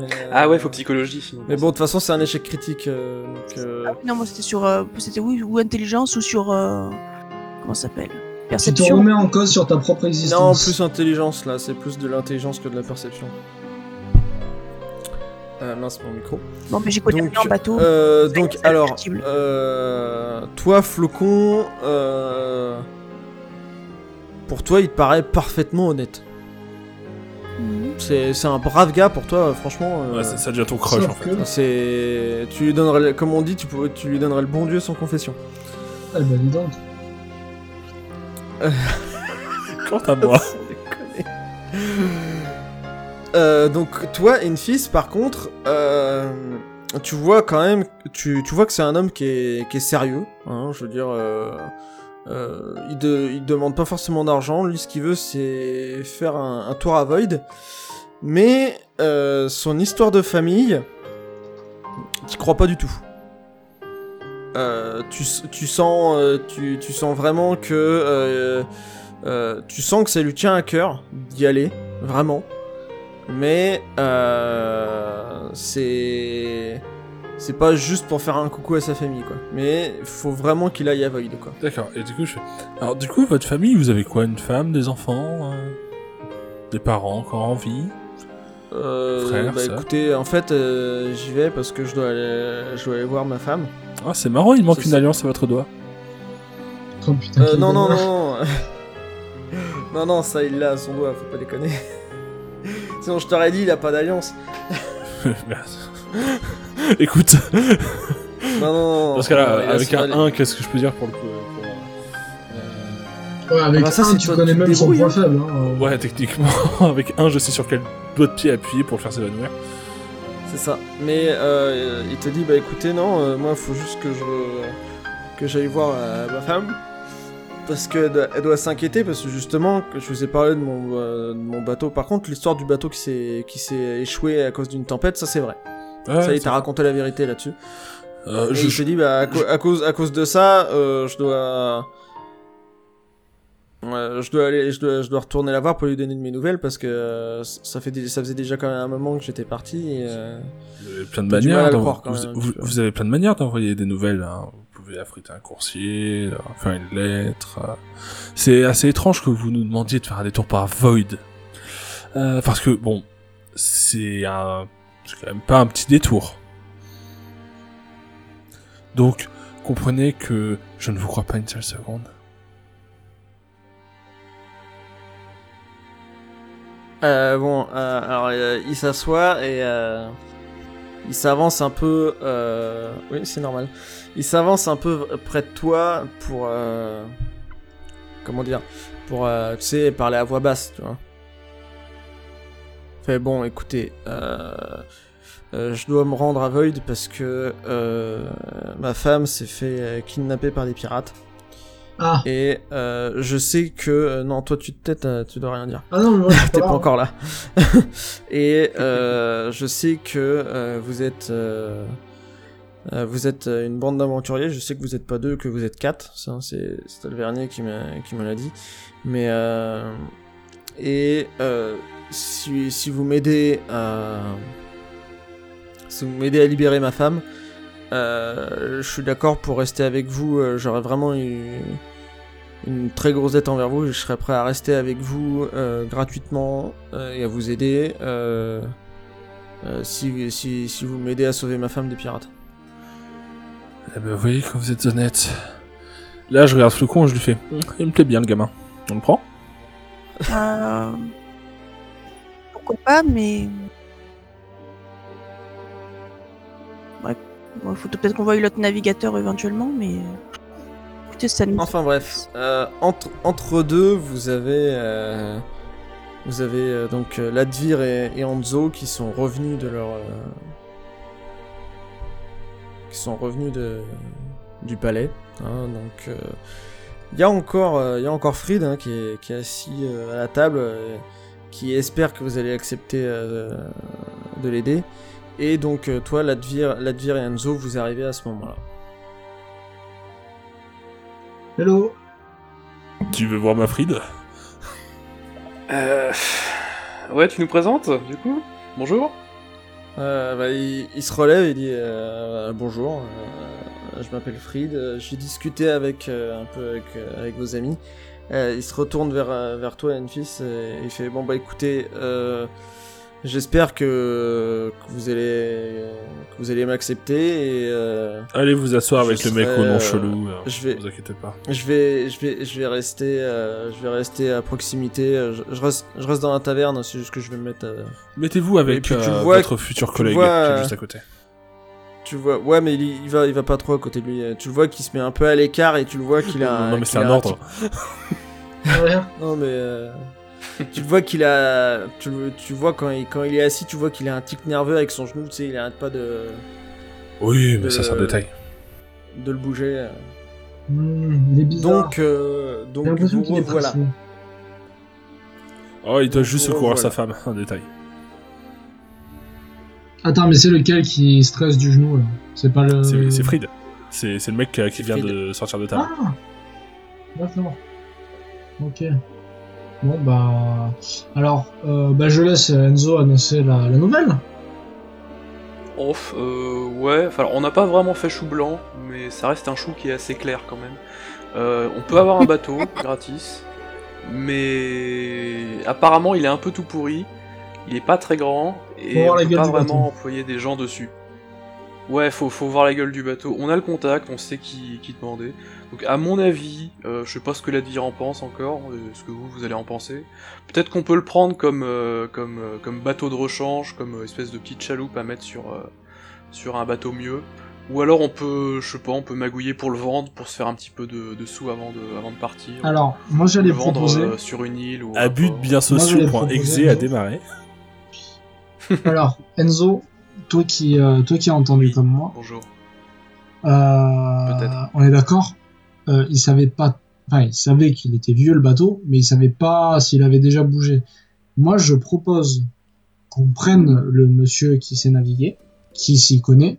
Mais, euh, Ah ouais, faut psychologie sinon. Mais bon, de toute façon, c'est un échec critique. euh, donc, euh, Ah oui, non moi c'était sur euh, c'était oui ou intelligence ou sur euh, comment ça s'appelle? Tu te perception. remets en cause sur ta propre existence. Non, plus intelligence là, c'est plus de l'intelligence que de la perception. Euh, mince, mon micro. Bon mais j'ai connu Donc, en bateau. Euh, donc alors, euh, toi, Flocon, euh, pour toi, il te paraît parfaitement honnête. Mhm. C'est c'est un brave gars pour toi, franchement. euh, Ouais, ça, devient ton crush Sauf en fait. que- C'est, tu lui donnerais, le- comme on dit, tu, pourrais- tu lui donnerais le bon Dieu sans confession. Ah bah, dis donc. Quant à moi. Euh, donc toi, Enfis, par contre, euh, tu vois quand même, tu, tu vois que c'est un homme qui est, qui est sérieux. Hein, je veux dire, euh, il, de, il demande pas forcément d'argent. Lui, ce qu'il veut, c'est faire un, tour à Void. Mais euh, son histoire de famille, tu crois pas du tout. Euh, tu, tu sens, tu, sens vraiment que tu sens que ça lui tient à cœur d'y aller, vraiment. Mais c'est c'est pas juste pour faire un coucou à sa famille quoi. Mais faut vraiment qu'il aille à Void quoi. D'accord, et du coup, je fais. Alors, du coup, votre famille, vous avez quoi? Une femme, des enfants euh, Des parents encore en vie? Euh, Frère, bah écoutez, en fait, euh, j'y vais parce que je dois aller, je dois aller voir ma femme. Ah, c'est marrant, il manque une alliance à votre doigt. Oh putain. Euh, non, non, non. non, non, ça il l'a à son doigt, faut pas déconner. Sinon je t'aurais dit, il a pas d'alliance. Merde. Écoute, Non, non, non. parce que là, euh, il avec un alliance. 1, qu'est-ce que je peux dire pour le coup pour, euh, Ouais, avec Ah bah ça, tu connais même son point hein. faible. Hein. Ouais, techniquement, avec un, je sais sur quel doigt de pied appuyer pour le faire s'évanouir. C'est ça. Mais euh, il te dit, bah écoutez, non, euh, moi, faut juste que je que j'aille voir euh, ma femme. Parce qu'elle doit, elle doit s'inquiéter, parce que justement, que je vous ai parlé de mon, euh, de mon bateau. Par contre, l'histoire du bateau qui s'est qui s'est échoué à cause d'une tempête, ça c'est vrai. Ouais, ça, il t'a raconté la vérité là-dessus. Euh, Et je, il te dit, bah à, cause à cause de ça, euh, je dois je dois aller, je dois, je dois retourner la voir pour lui donner de mes nouvelles parce que euh, ça fait, ça faisait déjà quand même un moment que j'étais parti. Et, Vous avez plein de manières. croire, vous, même, vous- tu vois. vous avez plein de manières d'envoyer des nouvelles. hein. Vous pouvez affriter un coursier, faire une lettre. C'est assez étrange que vous nous demandiez de faire un détour par Void. Parce que bon, c'est un, c'est quand même pas un petit détour. Donc, comprenez que je ne vous crois pas une seule seconde. Euh, bon, euh, alors euh, il s'assoit et euh, il s'avance un peu. Oui, c'est normal. Il s'avance un peu près de toi pour. Comment dire Pour, tu sais, parler à voix basse, tu vois. Fait bon, écoutez, euh, euh, je dois me rendre à Void parce que euh, ma femme s'est fait kidnapper par des pirates. Ah, Et euh, je sais que... euh, non, toi tu te têtes, euh, tu dois rien dire. ah non, moi, T'es pas pas là. encore là. et je sais que vous êtes vous êtes une bande d'aventuriers. Je sais que vous êtes pas deux, que vous êtes quatre. Ça, c'est c'est le Vernier qui m'a qui me l'a dit. Mais Et euh, si, si vous m'aidez à. Si vous m'aidez à libérer ma femme, euh, je suis d'accord pour rester avec vous. euh, J'aurais vraiment une, une très grosse dette envers vous. Je serais prêt à rester avec vous euh, gratuitement euh, et à vous aider si, si, si vous m'aidez à sauver ma femme des pirates. Eh ben, vous voyez quand vous êtes honnête. Là, je regarde Flocon et je lui fais Hum, Il me plaît bien le gamin. On le prend Euh, Pourquoi pas, mais. Ouais, il faut peut-être qu'on voie l'autre navigateur éventuellement, mais. Écoutez, ça nous. Enfin bref, euh, entre, entre deux, vous avez, euh, vous avez euh, donc Ladvir et, Anzo qui sont revenus de leur, qui sont revenus de, du palais. hein, donc il y a encore, euh, il y a encore Fried hein, qui, est, qui est assis euh, à la table, euh, qui espère que vous allez accepter euh, de l'aider. Et donc euh, toi, Ladvir, Ladvir et Anzo, vous arrivez à ce moment-là. Hello Tu veux voir ma Fride Euh... Ouais, tu nous présentes, du coup? Bonjour Euh, bah, il, il se relève et dit euh, bonjour, euh, je m'appelle Fried, euh, j'ai discuté avec euh, un peu avec, euh, avec vos amis. Euh, il se retourne vers, euh, vers toi, Enfis, et il fait bon bah écoutez, euh, j'espère que, que vous allez que vous allez m'accepter et euh, Allez vous asseoir avec le mec au nom euh, chelou. euh, je vais- Vous inquiétez pas. je vais je vais je vais rester euh, je vais rester à proximité. euh, Je, je reste je reste dans la taverne, c'est juste que je vais me mettre. euh, Mettez-vous avec euh, votre futur tu collègue vois, qui est euh, juste à côté. Tu vois, ouais, mais il, il va, il va pas trop à côté de lui. Tu le vois qu'il se met un peu à l'écart et tu le vois qu'il a. un- non mais c'est un ordre. Non mais euh, tu le vois qu'il a, tu, le- tu vois quand il, quand il est assis, tu vois qu'il a un tic nerveux avec son genou. Tu sais, il arrête pas de, Oui, mais ça c'est un détail. de le bouger. euh. Hmm, il est bizarre. Donc, euh, donc est pressé. Oh, il doit juste Oh, secourir voilà. sa femme. Un détail. Attends, mais c'est lequel qui stresse du genou là C'est pas le. C'est Fried. C'est c'est le mec qui vient Fried. de sortir de table. Ah D'accord. Ok. Bon bah. Alors, euh, bah, je laisse Enzo annoncer la, la nouvelle. Oh, euh, ouais, enfin, on n'a pas vraiment fait chou blanc, mais ça reste un chou qui est assez clair quand même. Euh, on peut avoir un bateau, gratis, mais apparemment il est un peu tout pourri, il est pas très grand, et on peut pas vraiment bateau. employer des gens dessus. Ouais, faut, faut voir la gueule du bateau. On a le contact, on sait qui, qui demander. Donc à mon avis, euh, je sais pas ce que l'Advir en pense encore, euh, ce que vous, vous allez en penser. Peut-être qu'on peut le prendre comme, euh, comme, euh, comme bateau de rechange, comme espèce de petite chaloupe à mettre sur, euh, sur un bateau mieux. Ou alors on peut, je sais pas, on peut magouiller pour le vendre, pour se faire un petit peu de, de sous avant de, avant de partir. Alors, moi j'allais vendre proposer. euh, sur une île ou Moi, je l'ai sociaux.exe a démarré. Alors, Enzo, toi qui, euh, toi qui as entendu comme moi, Bonjour. euh, Peut-être. on est d'accord euh, Il savait pas. Enfin, il savait qu'il était vieux le bateau, mais il savait pas s'il avait déjà bougé. Moi, je propose qu'on prenne le monsieur qui sait naviguer, qui s'y connaît.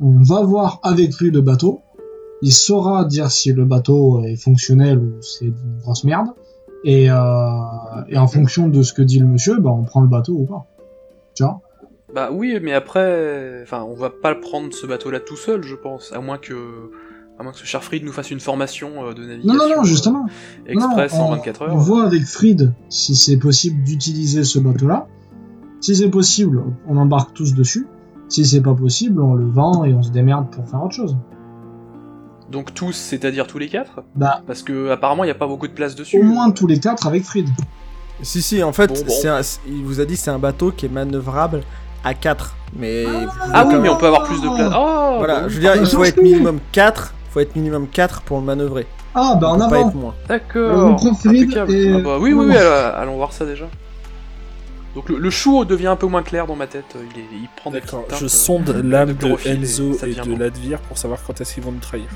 On va voir avec lui le bateau. Il saura dire si le bateau est fonctionnel ou c'est une grosse merde. Et, euh, et en fonction de ce que dit le monsieur, bah, on prend le bateau ou pas. Tu vois Bah oui, mais après, enfin, on va pas prendre ce bateau-là tout seul, je pense, à moins que, à moins que ce cher Fried nous fasse une formation euh, de Non, navigation. non, non, euh, justement. Express Non, en on- 24 On heures. voit avec Fried si c'est possible d'utiliser ce bateau-là. Si c'est possible, on embarque tous dessus. Si c'est pas possible, on le vend et on se démerde pour faire autre chose. Donc tous, c'est-à-dire tous les quatre? Bah, Parce que apparemment il y a pas beaucoup de place dessus. au moins tous les quatre avec Fried. Si, si, en fait, Bon, bon. c'est un- c'est- il vous a dit c'est un bateau qui est manœuvrable à 4. Mais vous pouvez Ah oui, mais on peut avoir plus de place. Oh Voilà, bon, je veux dire, il faut Ah, être minimum 4. faut être minimum 4 pour le manœuvrer. Ah, bah en On pas avant être moins. D'accord. Et- Ah bah oui, oui, oui, allons, voir ça déjà. Donc le, le chou devient un peu moins clair dans ma tête. Il, est, il prend des je euh, sonde l'âme de Enzo ça et de. Ladvir pour savoir quand est-ce qu'ils vont nous trahir.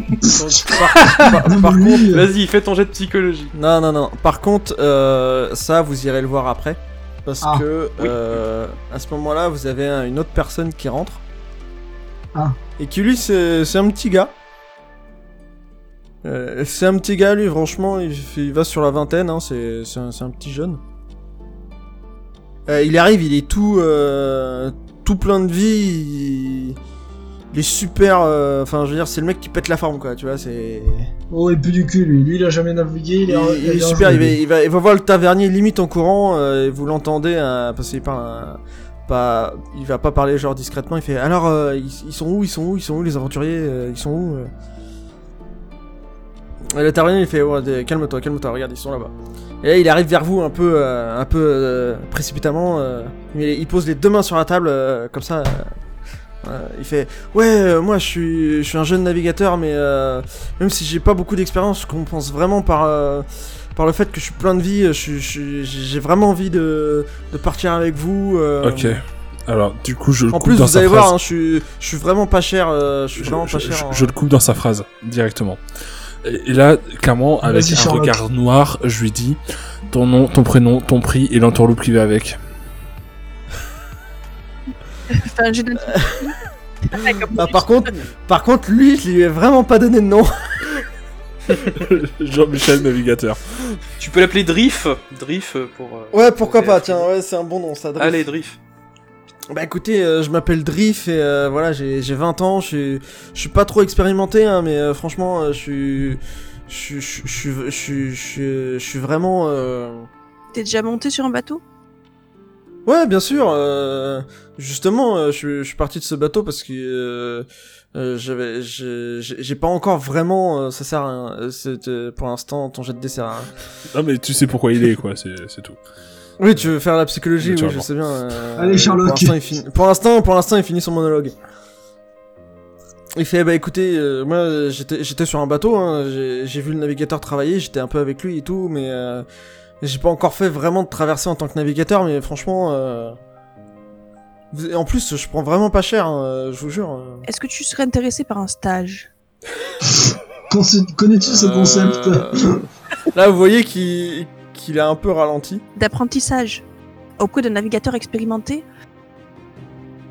Par, par- par Lui, contre, Vas-y, fais ton jet de psychologie. non, non, non. Par contre, euh, ça, vous irez le voir après. Parce Ah. que Oui. euh, à ce moment-là, vous avez un- une autre personne qui rentre. Ah. Et qui lui, c'est c'est un petit gars. Euh, c'est un petit gars, lui, franchement, il, va sur la vingtaine, hein, c'est c'est un, c'est un petit jeune. Euh, il arrive, il est tout, euh, tout plein de vie, il, il est super... euh, Enfin, je veux dire, c'est le mec qui pète la forme, quoi, tu vois, c'est... Oh, il pue du cul, lui. Lui, il a jamais navigué. Il est, il est super, il va, il, va, il va voir le tavernier limite en courant, euh, et vous l'entendez, euh, parce qu'il parle... euh, pas, il va pas parler genre discrètement, il fait alors ils, ils sont où, ils sont où, ils sont où les aventuriers, ils sont où Et le tavernier il fait ouais, calme-toi, calme-toi, regarde ils sont là-bas. Et là il arrive vers vous un peu, un peu précipitamment, il, pose les deux mains sur la table comme ça. Il fait ouais euh, moi je suis je suis un jeune navigateur mais euh, même si j'ai pas beaucoup d'expérience je compense vraiment par euh, par le fait que je suis plein de vie j'ai vraiment envie de, de partir avec vous euh, Ok. Alors, du coup, je le en coupe plus dans vous sa allez phrase. voir hein, je suis je suis vraiment pas cher euh, je suis je, vraiment je- pas cher je- le coupe dans sa phrase directement. Et, et là, clairement, avec un Charlotte. regard noir, je lui dis ton nom, ton prénom, ton prix et l'entourloupe qui va avec. Un jeu comme Ah, tu par contre- par contre lui je lui ai vraiment pas donné de nom Jean-Michel Navigateur. Tu peux l'appeler Drift. Drift pour. euh, ouais pourquoi pour pas tiens ouais c'est un bon nom ça Drift. Allez, Drift. Bah écoutez, euh, je m'appelle Drift et euh, voilà, j'ai j'ai 20 ans, je suis, je suis pas trop expérimenté, hein, mais euh, franchement, euh, je suis, je suis, je suis, je je vraiment, euh... T'es déjà monté sur un bateau? Ouais, bien sûr. euh, Justement, euh, je, suis- je suis parti de ce bateau parce que euh, euh, j'avais, j'ai pas encore vraiment, euh, ça sert à rien. euh, c'est, euh, pour l'instant, ton jet de dé sert à rien. Non, mais tu sais pourquoi il est, quoi, c'est c'est tout. Oui, tu veux faire la psychologie, oui, je sais bien. euh, Allez, Sherlock. Pour l'instant, il finit- Pour l'instant, pour l'instant, il finit son monologue. Il fait, bah écoutez, euh, moi j'étais j'étais sur un bateau, hein, j'ai j'ai vu le navigateur travailler, j'étais un peu avec lui et tout, mais euh, j'ai pas encore fait vraiment de traversée en tant que navigateur, mais franchement, euh, en plus, je prends vraiment pas cher, hein, je vous jure. euh. Est-ce que tu serais intéressé par un stage Connais-tu ce concept Euh, Là, vous voyez qu'il a un peu ralenti. D'apprentissage auprès d'un navigateur expérimenté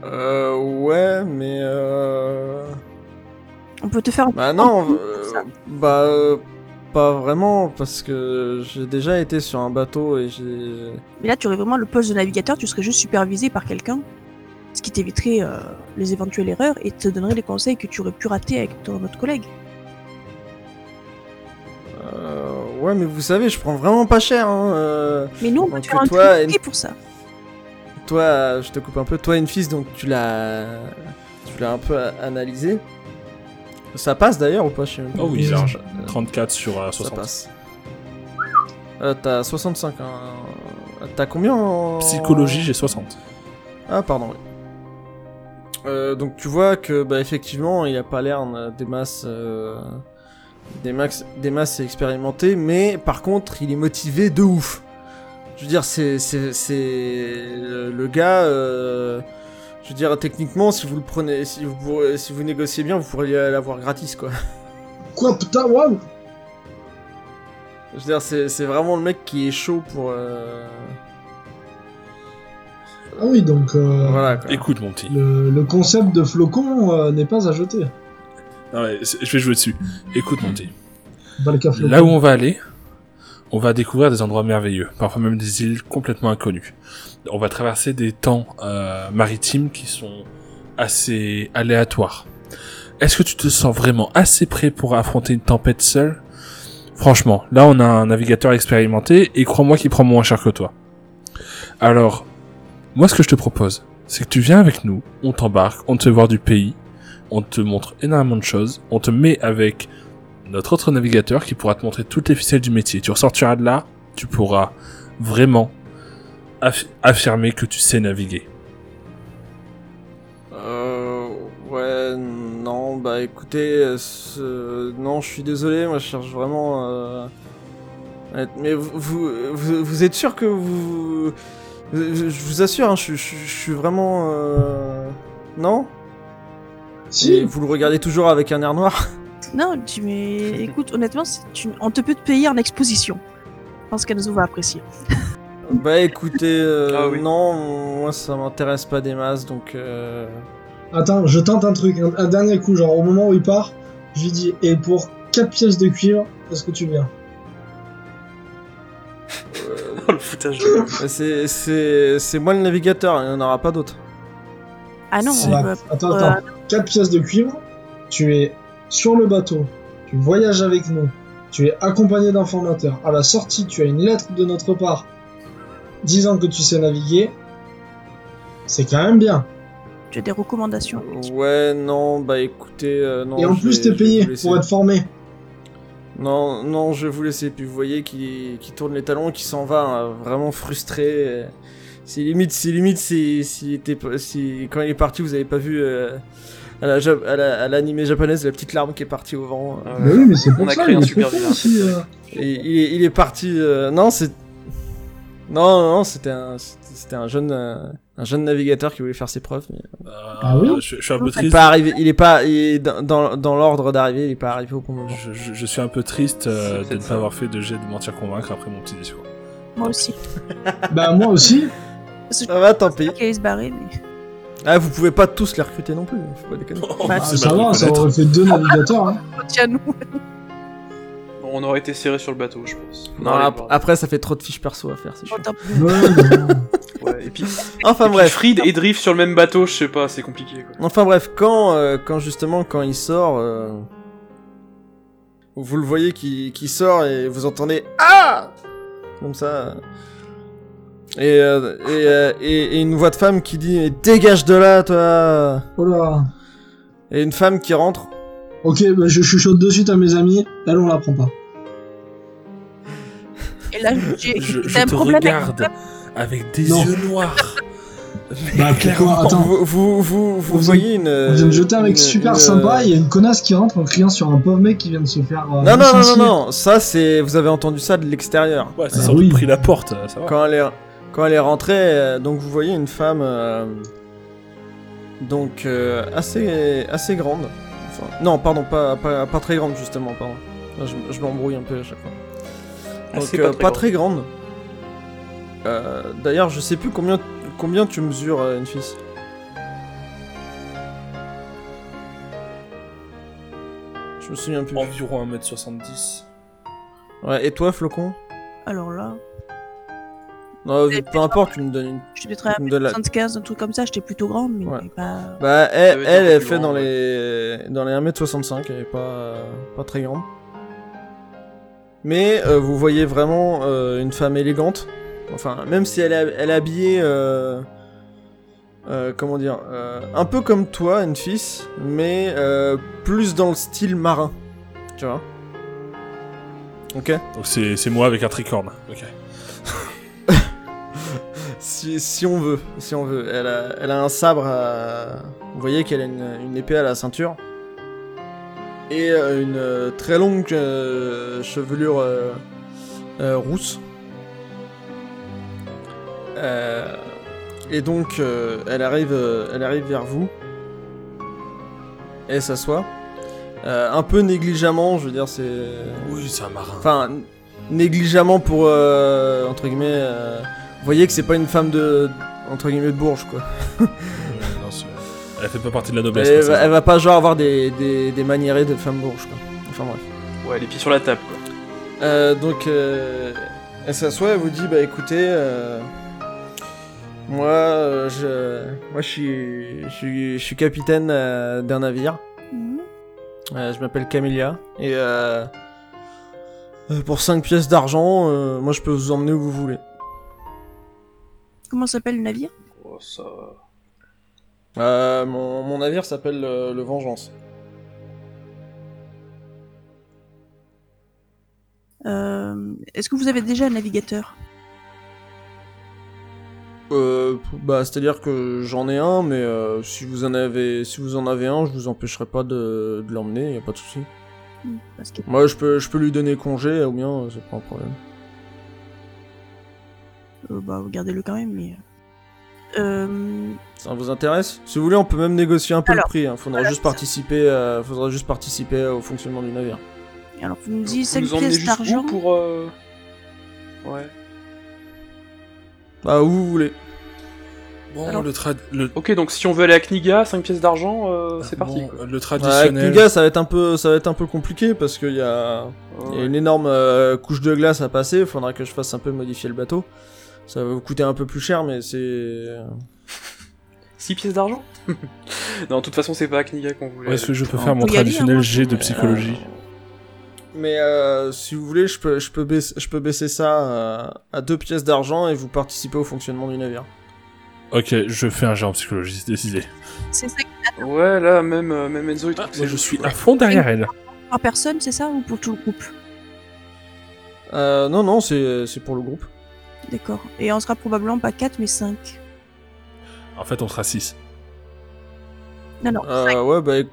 Euh, ouais, mais euh... On peut te faire un Bah non, euh, bah euh, pas vraiment parce que j'ai déjà été sur un bateau et j'ai. Mais là, tu aurais vraiment le poste de navigateur, tu serais juste supervisé par quelqu'un, ce qui t'éviterait euh, les éventuelles erreurs et te donnerait les conseils que tu aurais pu rater avec ton autre collègue. Euh, ouais, mais vous savez, je prends vraiment pas cher. Hein, euh, Mais nous, on peut faire un toi, truc une- pour ça. Toi, je te coupe un peu. Toi, une fils, donc tu l'as, tu l'as un peu analysé. Ça passe d'ailleurs ou pas je sais même pas. Oh oui, Mmh. large. 34 sur euh, Ça 60. passe. Euh, T'as 65. Hein. T'as combien en Psychologie, j'ai 60. Ah, pardon, oui. Euh, donc tu vois que, bah, effectivement, il a pas l'air euh, des masses... euh, des, max, des masses expérimentées, mais par contre, il est motivé de ouf. Je veux dire, c'est... c'est, c'est le, le gars... je veux dire, techniquement, si vous le prenez... Si vous, pourrez- si vous négociez bien, vous pourriez l'avoir gratis, quoi. Quoi, putain, waouh Je veux dire, c'est, c'est vraiment le mec qui est chaud pour... euh, Ah oui, donc euh, Voilà, quoi. Écoute, mon petit. le, le concept de flocon euh, n'est pas à jeter. Non, mais je vais jouer dessus. Écoute, mon petit. Là où on va aller, on va découvrir des endroits merveilleux, parfois même des îles complètement inconnues. On va traverser des temps euh, maritimes qui sont assez aléatoires. Est-ce que tu te sens vraiment assez prêt pour affronter une tempête seul Franchement, là on a un navigateur expérimenté et crois-moi qu'il prend moins cher que toi. Alors, moi ce que je te propose, c'est que tu viens avec nous, on t'embarque, on te voir du pays, on te montre énormément de choses, on te met avec notre autre navigateur qui pourra te montrer toutes les ficelles du métier. Tu ressortiras de là, tu pourras vraiment aff- affirmer que tu sais naviguer. Euh, ouais, non, bah écoutez, euh, ce- non, je suis désolé, moi je cherche vraiment. euh, Mais vous, vous, vous, vous êtes sûr que vous. Je vous assure, hein, je, je- je suis vraiment. euh, Non? Et Si, Vous le regardez toujours avec un air noir? Non, tu mais écoute, honnêtement, une- on te peut te payer en exposition. Je pense qu'Enzo va apprécier. Bah écoutez, euh, Ah oui. non, moi ça m'intéresse pas des masses donc. euh, attends, je tente un truc, un, un dernier coup, genre au moment où il part, je lui dis, et pour 4 pièces de cuivre. Est-ce que tu viens? Oh, le foutage de gueule. C'est, c'est, c'est moi le navigateur, il n'y en aura pas d'autres. Ah non, Attends, attends. 4 pièces de cuivre. Tu es sur le bateau. Tu voyages avec nous. Tu es accompagné d'informateurs. À la sortie, tu as une lettre de notre part disant que tu sais naviguer. C'est quand même bien. tu as des recommandations. Ouais, non, bah écoutez, euh, non. Et en je plus, t'es payé pour être formé. Non, non, je vais vous laisser. Puis vous voyez qu'il qu'il tourne les talons, qu'il s'en va, hein, vraiment frustré. C'est limite, c'est limite, si quand il est parti, vous avez pas vu euh, à la à la- à l'animé japonaise la petite larme qui est partie au vent. euh, Ah Mais oui, mais c'est pour On a ça. créé il un est super vilain. aussi, euh. Et il est, il est parti. euh, non, c'est. Non, non, non, c'était un, c'était un jeune, un jeune navigateur qui voulait faire ses preuves. mais Euh, Ah oui je, je suis un peu Il est triste. pas arrivé. Il est pas, il est dans, dans, dans l'ordre d'arrivée. Il est pas arrivé au bon moment. Je, je- je suis un peu triste euh, de ne pas avoir fait de jet de mentir convaincre après mon petit discours. Moi aussi. Bah, moi aussi. Ça va, tant pis. allait se barrer, mais. Ah, vous pouvez pas tous les recruter non plus. Faut pas déconner. Bah, Ah, c'est ça va, ça aurait fait deux navigateurs. Hein. Tiens, nous. Bon, on aurait été serré sur le bateau, je pense. Non, Allez, ap- voir. après, ça fait trop de fiches perso à faire, c'est chiant. Oh. Ouais, et puis, Enfin et puis bref. Fried et Drift sur le même bateau, je sais pas, c'est compliqué quoi. Enfin bref, quand, euh, quand justement, quand il sort, euh, vous le voyez qui, qui sort et vous entendez Ah Comme ça. Euh. Et, euh, et, euh, et, et une voix de femme qui dit Mais Dégage de là, toi Oh là. Et une femme qui rentre. Ok, bah, je chuchote de suite à mes amis. Elle, on la prend pas. Et là, j'ai Je, un te problème avec- regarde avec des Non. yeux noirs. Mais Bah, pourquoi Attends. Vous, vous, vous, vous voyez une. On vient de jeter un mec super une- sympa. Il y a une connasse qui rentre en criant sur un pauvre mec qui vient de se faire. euh, Non, non, non, non, non, ça c'est. Vous avez entendu ça de l'extérieur. Ouais, doute oui. pris la porte, ça va. quand elle est quand elle est rentrée, euh, donc vous voyez une femme euh, donc euh, assez assez grande. Enfin, non, pardon, pas, pas pas très grande justement, pardon. Là, Je, je m'embrouille un peu à chaque fois. Donc Assez euh, pas pas, très très grande. Euh, D'ailleurs, je sais plus combien combien tu mesures euh, une fille. Je me souviens plus. Environ 1m70. Ouais, et toi, Flocon? Alors là, Non, peu importe, tu me donnes une. je suis peut-être à tu me donnes la- 75, un truc comme ça, j'étais plutôt grande, mais Ouais. pas. Bah, elle, elle, elle fait grand, dans ouais. les dans les 1m65, elle est pas euh, pas très grande. Mais euh, vous voyez vraiment euh, une femme élégante. Enfin, même si elle est, elle est habillée, euh, euh, comment dire, euh, un peu comme toi, une fille, mais euh, plus dans le style marin. Tu vois? Ok? Donc c'est c'est moi avec un tricorne. Ok. Si, si on veut, si on veut. Elle a, elle a un sabre à... Vous voyez qu'elle a une, une épée à la ceinture. Et euh, une euh, très longue euh, chevelure euh, euh, rousse. Et donc, elle, arrive, elle arrive vers vous. Et s'assoit. Un peu négligemment, je veux dire, c'est... Oui, c'est un marin. Enfin, négligemment pour entre guillemets. Vous voyez que c'est pas une femme de entre guillemets de Bourges quoi. Euh, non, c'est- elle fait pas partie de la noblesse. Elle, quoi, ça. va, elle va pas genre avoir des, des, des maniérés de femme Bourges quoi. Enfin bref. Ouais, les pieds sur la table quoi. Euh, donc euh, elle s'assoit, elle vous dit bah écoutez, euh, moi euh, je moi je suis je suis je suis capitaine euh, d'un navire. Mhm. Euh, je m'appelle Camélia et pour 5 pièces d'argent, euh, moi je peux vous emmener où vous voulez. Comment s'appelle le navire? Oh, ça... Euh, mon, mon navire s'appelle euh, le Vengeance. Euh, Est-ce que vous avez déjà un navigateur? Euh, bah, c'est-à-dire que j'en ai un, mais euh, si vous en avez, si vous en avez un, je vous empêcherai pas de, de l'emmener, y a pas de souci. Hmm, que Moi, je peux, je peux lui donner congé, ou bien, c'est pas un problème. Euh, bah, regardez-le quand même, mais. Euh, Ça vous intéresse? Si vous voulez, on peut même négocier un peu Alors, le prix. Hein. Faudra voilà, juste participer, euh, faudra juste participer au fonctionnement du navire. alors, vous nous Vous dites 5 nous emmenez pièces d'argent. pour... euh, Ouais. Bah, où vous voulez. Bon, Alors- le, trad le... Ok, donc si on veut aller à Kniga, 5 pièces d'argent, euh, c'est parti. bon, quoi. le traditionnel. Kniga, ça va être un peu, ça va être un peu compliqué parce qu'il y a, il y a une énorme euh, couche de glace à passer. Faudra que je fasse un peu modifier le bateau. Ça va vous coûter un peu plus cher, mais c'est. 6 pièces d'argent Non, de toute façon, c'est pas à Kniga qu'on voulait. Ou est-ce que je peux faire mon traditionnel hein, jet de Ouais. psychologie Mais euh, si vous voulez, je peux, je peux baisser, je peux baisser ça euh, à deux pièces d'argent et vous participez au fonctionnement du navire. Ok, je fais un jet en psychologie, c'est décidé. C'est ça Ouais, là, même, euh, même Enzo, il trouve Ah, que c'est je suis à fond derrière elle. par personne, c'est ça Ou pour tout le groupe? Euh, non, non, c'est, c'est pour le groupe. D'accord. Et on sera probablement pas 4 mais 5. En fait, on sera 6. Non, non, cinq. Euh, ouais, bah,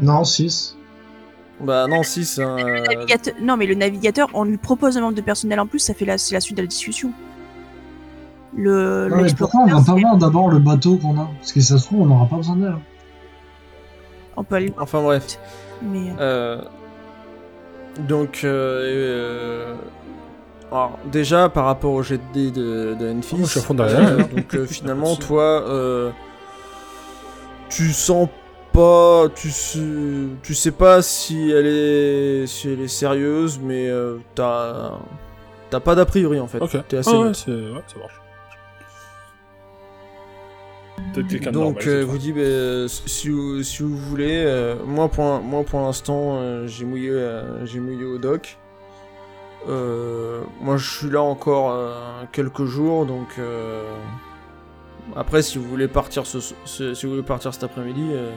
Non, 6. bah non, 6. Hein, euh, Navigateur- Non, mais le navigateur, on lui propose un membre de personnel en plus, ça fait la, c'est la suite de la discussion. Le, Non, mais pourquoi on va pas voir d'abord le bateau qu'on a? Parce que si ça se trouve, on n'aura pas besoin d'elle. On peut aller. enfin bref. Mais euh, Euh, donc, euh, euh, alors, déjà par rapport au jet de dés de, de Enfis, Oh, je suis à fond derrière, donc euh, finalement toi, euh, tu sens pas, tu sais, tu sais pas si elle est, si elle est sérieuse, mais euh, t'as, t'as pas d'a priori en fait. Ok. T'es assez Ah ouais, neutre. c'est... ouais, ça marche. De Donc normal, vous dis bah, si vous si vous voulez moi pour moi pour l'instant j'ai mouillé j'ai mouillé au doc. Euh, moi je suis là encore euh, quelques jours donc euh, après si vous voulez partir ce, ce- si vous voulez partir cet après-midi euh,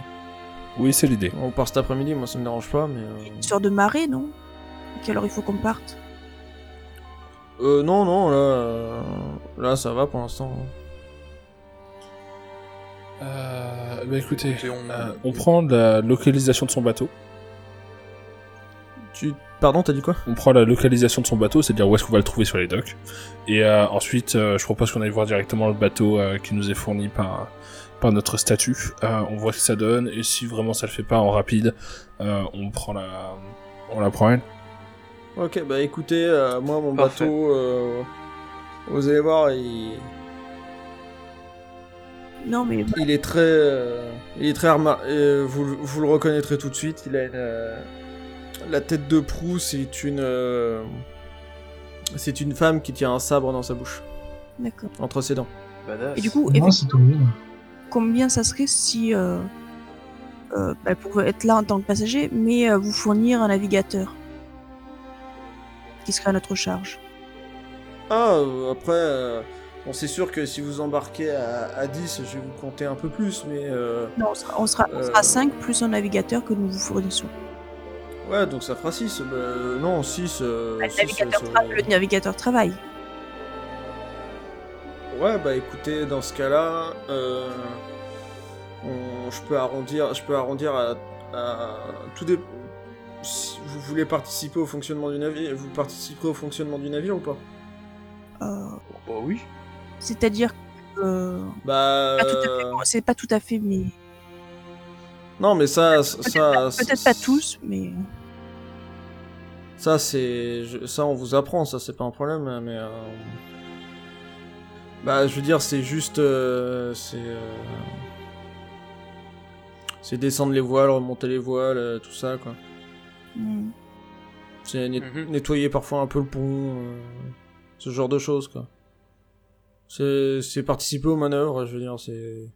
Oui, c'est l'idée. on part cet après-midi moi ça me dérange pas mais euh, une sorte de marée, non? À quelle heure il faut qu'on parte? Euh, non non là euh, là ça va pour l'instant. Euh, bah écoutez, Écoutez, on- euh, on prend la localisation de son bateau. Tu pardon t'as dit quoi? On prend la localisation de son bateau, c'est-à-dire où est-ce qu'on va le trouver sur les docks. Et euh, ensuite, euh, je propose qu'on aille voir directement le bateau euh, qui nous est fourni par, par notre statut. Euh, on voit ce que ça donne, et si vraiment ça le fait pas en rapide, euh, on prend la... On la prend elle. Ok bah écoutez euh, moi mon Parfait. bateau euh, vous allez voir il Non, mais Il est très, euh, il est très arma- euh, vous, le- vous le reconnaîtrez tout de suite. Il a une, euh, la tête de proue. C'est une, euh, c'est une femme qui tient un sabre dans sa bouche, d'accord. entre ses dents. Badass. Et du coup, Moi, effectivement, c'est tout bien. combien ça serait si. Euh, euh, bah, pour être là en tant que passager, mais euh, vous fournir un navigateur qui serait à notre charge? Ah, euh, après, euh, bon, c'est sûr que si vous embarquez à, à 10, je vais vous compter un peu plus, mais euh, Non, on sera, on sera, on Euh. sera 5 plus un navigateur que nous vous fournissons. Ouais, donc ça fera 6. non, 6. Bah, le, navigateur tra- le navigateur travaille. Ouais, bah écoutez, dans ce cas-là, euh, on- je peux arrondir, je peux arrondir à, à tout des. Si vous voulez participer au fonctionnement du navire, vous participerez au fonctionnement du navire ou pas? Euh, Bah oui. C'est-à-dire que. Bah. euh, C'est pas tout à fait, mais. Non, mais ça, Peut-être ça, pas, peut-être pas tous, mais. Ça, c'est, je- ça, on vous apprend, ça, c'est pas un problème, mais. euh, Bah, je veux dire, c'est juste, euh, c'est. euh, C'est descendre les voiles, remonter les voiles, euh, tout ça, quoi. hmm. C'est net- Mhm. nettoyer parfois un peu le pont, euh, ce genre de choses, quoi. C'est c'est participer aux manœuvres, je veux dire, c'est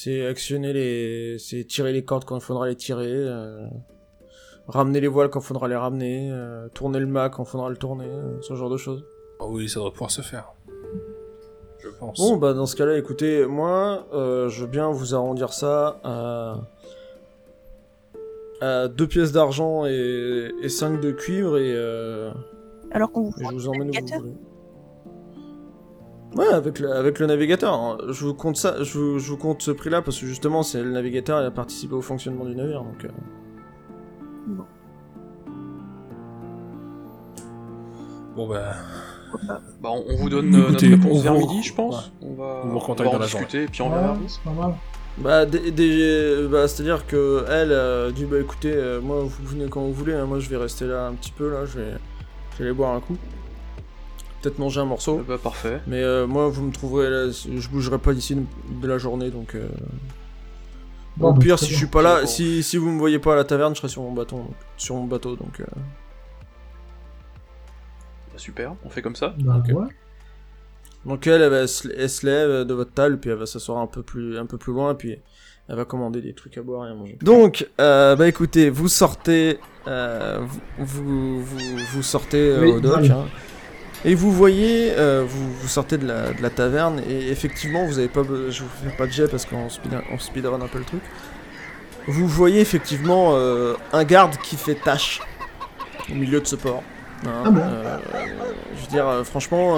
c'est actionner les, c'est tirer les cordes quand il faudra les tirer, euh, ramener les voiles quand il faudra les ramener, euh, tourner le mât quand il faudra le tourner, euh, ce genre de choses. Ah oui, ça doit pouvoir se faire. Je pense. Bon, bah dans ce cas-là, écoutez, moi, euh, je veux bien vous arrondir ça à, à deux pièces d'argent et, et cinq de cuivre et, euh, Alors qu'on vous et je vous emmène où vous voulez. Ouais, avec le, avec le navigateur. Je vous compte ça, je vous, je vous compte ce prix-là parce que justement, c'est le navigateur, il a participé au fonctionnement du navire, donc. euh, Bon. Bon bah... Bah, Bah, on, vous donne euh, Écoutez, notre réponse on vers vous- midi, je pense. On va, On vous on recontacte va en dans la journée. discuter, et puis on verra. Ouais, c'est pas mal. Bah, bah c'est-à-dire que elle euh, dit bah écoutez, euh, moi vous venez quand vous voulez, hein, moi je vais rester là un petit peu là, je vais, je vais aller boire un coup. Peut-être manger un morceau. Bah parfait. Mais euh, moi, vous me trouverez là, je bougerai pas d'ici de la journée, donc. Euh... Bon, au pire, si je suis pas là, Bon. si, si vous me voyez pas à la taverne, je serai sur mon bâton, sur mon bateau, donc. euh, Bah, super, on fait comme ça. Bah, ouais. Donc elle, elle, va se, elle se lève de votre table, puis elle va s'asseoir un peu plus, un peu plus loin, puis elle va commander des trucs à boire et à manger. Donc, euh, bah écoutez, vous sortez, euh, vous, vous, vous, vous sortez euh, Oui, au dock, hein, et vous voyez, euh, vous, vous sortez de la, de la taverne, et effectivement, vous avez pas, je vous fais pas de jet parce qu'on speed, on speedrun un peu le truc. Vous voyez effectivement euh, un garde qui fait tâche au milieu de ce port. Hein, Ah bon euh, je veux dire, euh, franchement,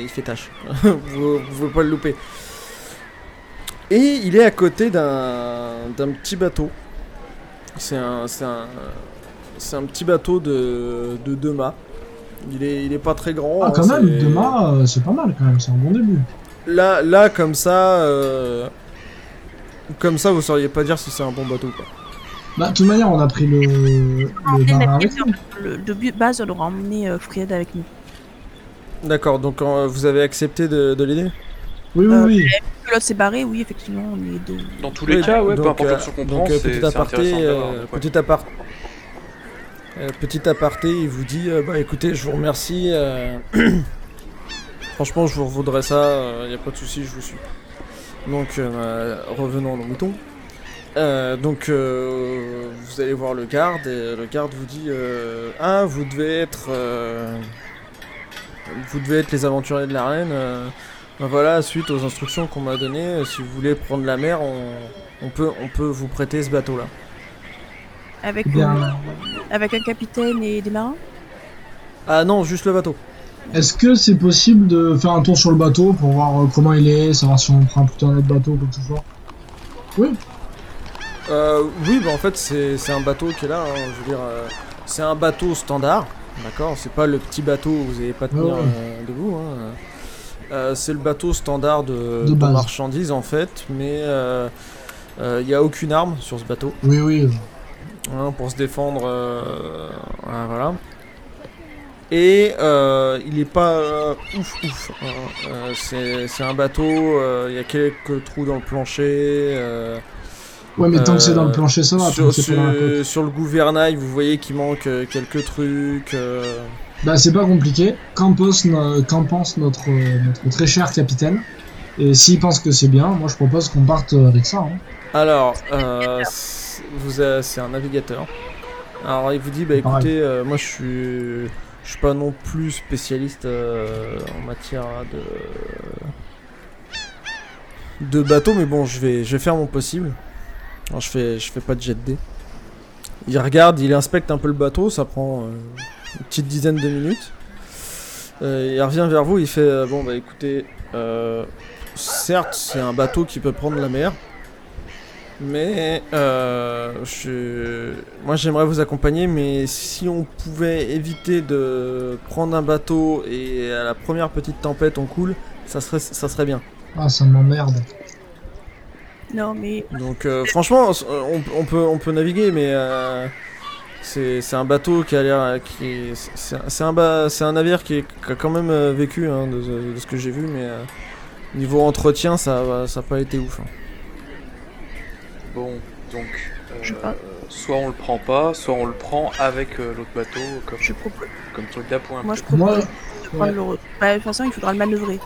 il fait tâche. vous, vous pouvez pas le louper. Et il est à côté d'un petit bateau. C'est un, un petit bateau de, de deux mâts. Il est, il est pas très grand. Ah, hein, quand même, demain, euh, c'est pas mal quand même, c'est un bon début. Là, là, comme ça, euh, comme ça, vous sauriez pas dire si c'est un bon bateau. Quoi. Bah, de toute manière, on a pris le, le de base, on aura emmené euh, Fried avec nous. D'accord, donc euh, vous avez accepté de, de l'aider? Oui, oui, Euh, oui. L'autre s'est barré, oui, effectivement, on est deux. Dans tous les Oui, cas, ouais, peu importe euh, l'option qu'on prend, c'est aparté, intéressant euh, petit apart- euh, petit aparté, il vous dit euh, bah écoutez, je vous remercie. euh, Franchement, je vous revaudrai ça. Il n'y a pas de souci, je vous suis. Donc, bah, revenons à nos moutons. Euh, donc, euh, vous allez voir le garde et le garde vous dit ah vous devez être vous devez être les aventuriers de la reine. ben voilà, suite aux instructions qu'on m'a données, si vous voulez prendre la mer, on peut, on peut vous prêter ce bateau-là. Avec, Bien. avec un capitaine et des marins Ah non, juste le bateau. Est-ce que c'est possible de faire un tour sur le bateau pour voir euh, comment il est, savoir si on prend plutôt un autre bateau ou quoi que ce soit Oui, Euh, oui, bah en fait, c'est c'est un bateau qui est là. hein, je veux dire, euh, c'est un bateau standard. D'accord C'est pas le petit bateau où vous n'allez pas tenir Ouais, ouais. euh, debout. hein. Euh, c'est le bateau standard de, De de marchandises en fait, mais il n'y a aucune arme sur ce bateau. oui, oui. Hein, pour se défendre. euh, ouais, voilà. Et euh, il est pas euh, ouf ouf. hein. Euh, c'est c'est un bateau, euh, il y a quelques trous dans le plancher. euh, Ouais, mais tant que c'est dans le Euh, plancher, ça va. sur, dans la le gouvernail, vous voyez qu'il manque euh, quelques trucs. euh. Bah, c'est pas compliqué. Qu'en pense, qu'en pense notre, euh, notre très cher capitaine? Et s'il pense que c'est bien, moi je propose qu'on parte avec ça. hein. Alors, euh, vous c'est un navigateur. Alors il vous dit, bah écoutez, euh, moi je suis, je suis pas non plus spécialiste euh, en matière de de bateau, mais bon, je vais, je vais faire mon possible. Alors je fais, je fais pas de jet de dés. Il regarde, il inspecte un peu le bateau, ça prend euh, une petite dizaine de minutes. Il revient vers vous, il fait, bon bah écoutez, certes c'est un bateau qui peut prendre la mer, mais euh, je... moi j'aimerais vous accompagner, mais si on pouvait éviter de prendre un bateau et à la première petite tempête on coule, ça serait, ça serait bien. Ah, ça m'emmerde. Non, mais Donc euh, franchement, on, on peut, on peut naviguer, mais euh, c'est c'est un bateau qui a l'air, c'est un- un, ba- c'est un navire qui, est- qui a quand même euh, vécu hein, de, de ce que j'ai vu, mais euh, niveau entretien, ça, va- ça pas été ouf. hein. Bon, donc, euh, Je sais pas. soit on le prend pas, soit on le prend avec euh, l'autre bateau, comme, je propose. comme truc d'appoint. Moi, je propose Moi, de prendre le. Bah, de toute façon, il faudra le manœuvrer.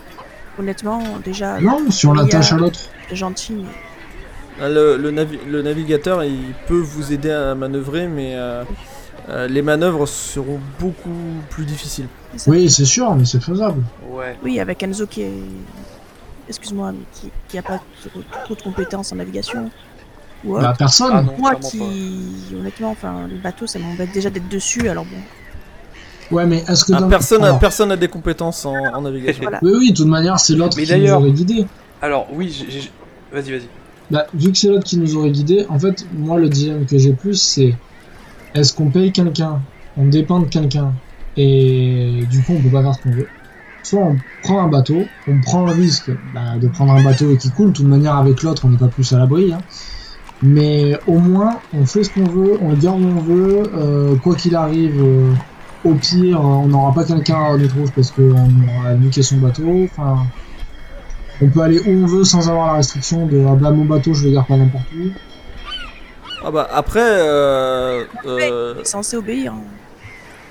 Honnêtement, déjà, non, si on a- l'attache à l'autre. c'est gentil, mais Ah, Le, le navi- le navigateur, il peut vous aider à manœuvrer, mais euh, euh, les manœuvres seront beaucoup plus difficiles. Oui, c'est sûr, mais c'est faisable. Ouais. Oui, avec Enzo qui est. Excuse-moi, mais qui, qui a pas trop, trop de compétences en navigation. Ou autre. Bah, personne. Ah non, Moi qui. Honnêtement, enfin, le bateau, ça m'embête déjà d'être dessus, alors bon. Ouais, mais est-ce que Ah, dans- personne, a, Alors, personne a des compétences en, en navigation. Voilà. Oui, oui, de toute manière, c'est l'autre qui nous aurait guidé. Alors, oui, vas-y, vas-y. Bah, vu que c'est l'autre qui nous aurait guidé, en fait, moi, le dilemme que j'ai plus, c'est est-ce qu'on paye quelqu'un, on dépend de quelqu'un, et du coup, on peut pas faire ce qu'on veut. Soit on prend un bateau, on prend le risque bah, de prendre un bateau qui coule, de toute manière, avec l'autre, on n'est pas plus à l'abri. Hein. Mais au moins, on fait ce qu'on veut, on le garde où on veut, euh, quoi qu'il arrive, euh, au pire, on n'aura pas quelqu'un à notre rouge parce qu'on aura niqué son bateau. Enfin, on peut aller où on veut sans avoir la restriction de ah bah mon bateau, je le garde pas n'importe où. Ah bah après, euh, euh, Il est censé obéir. hein.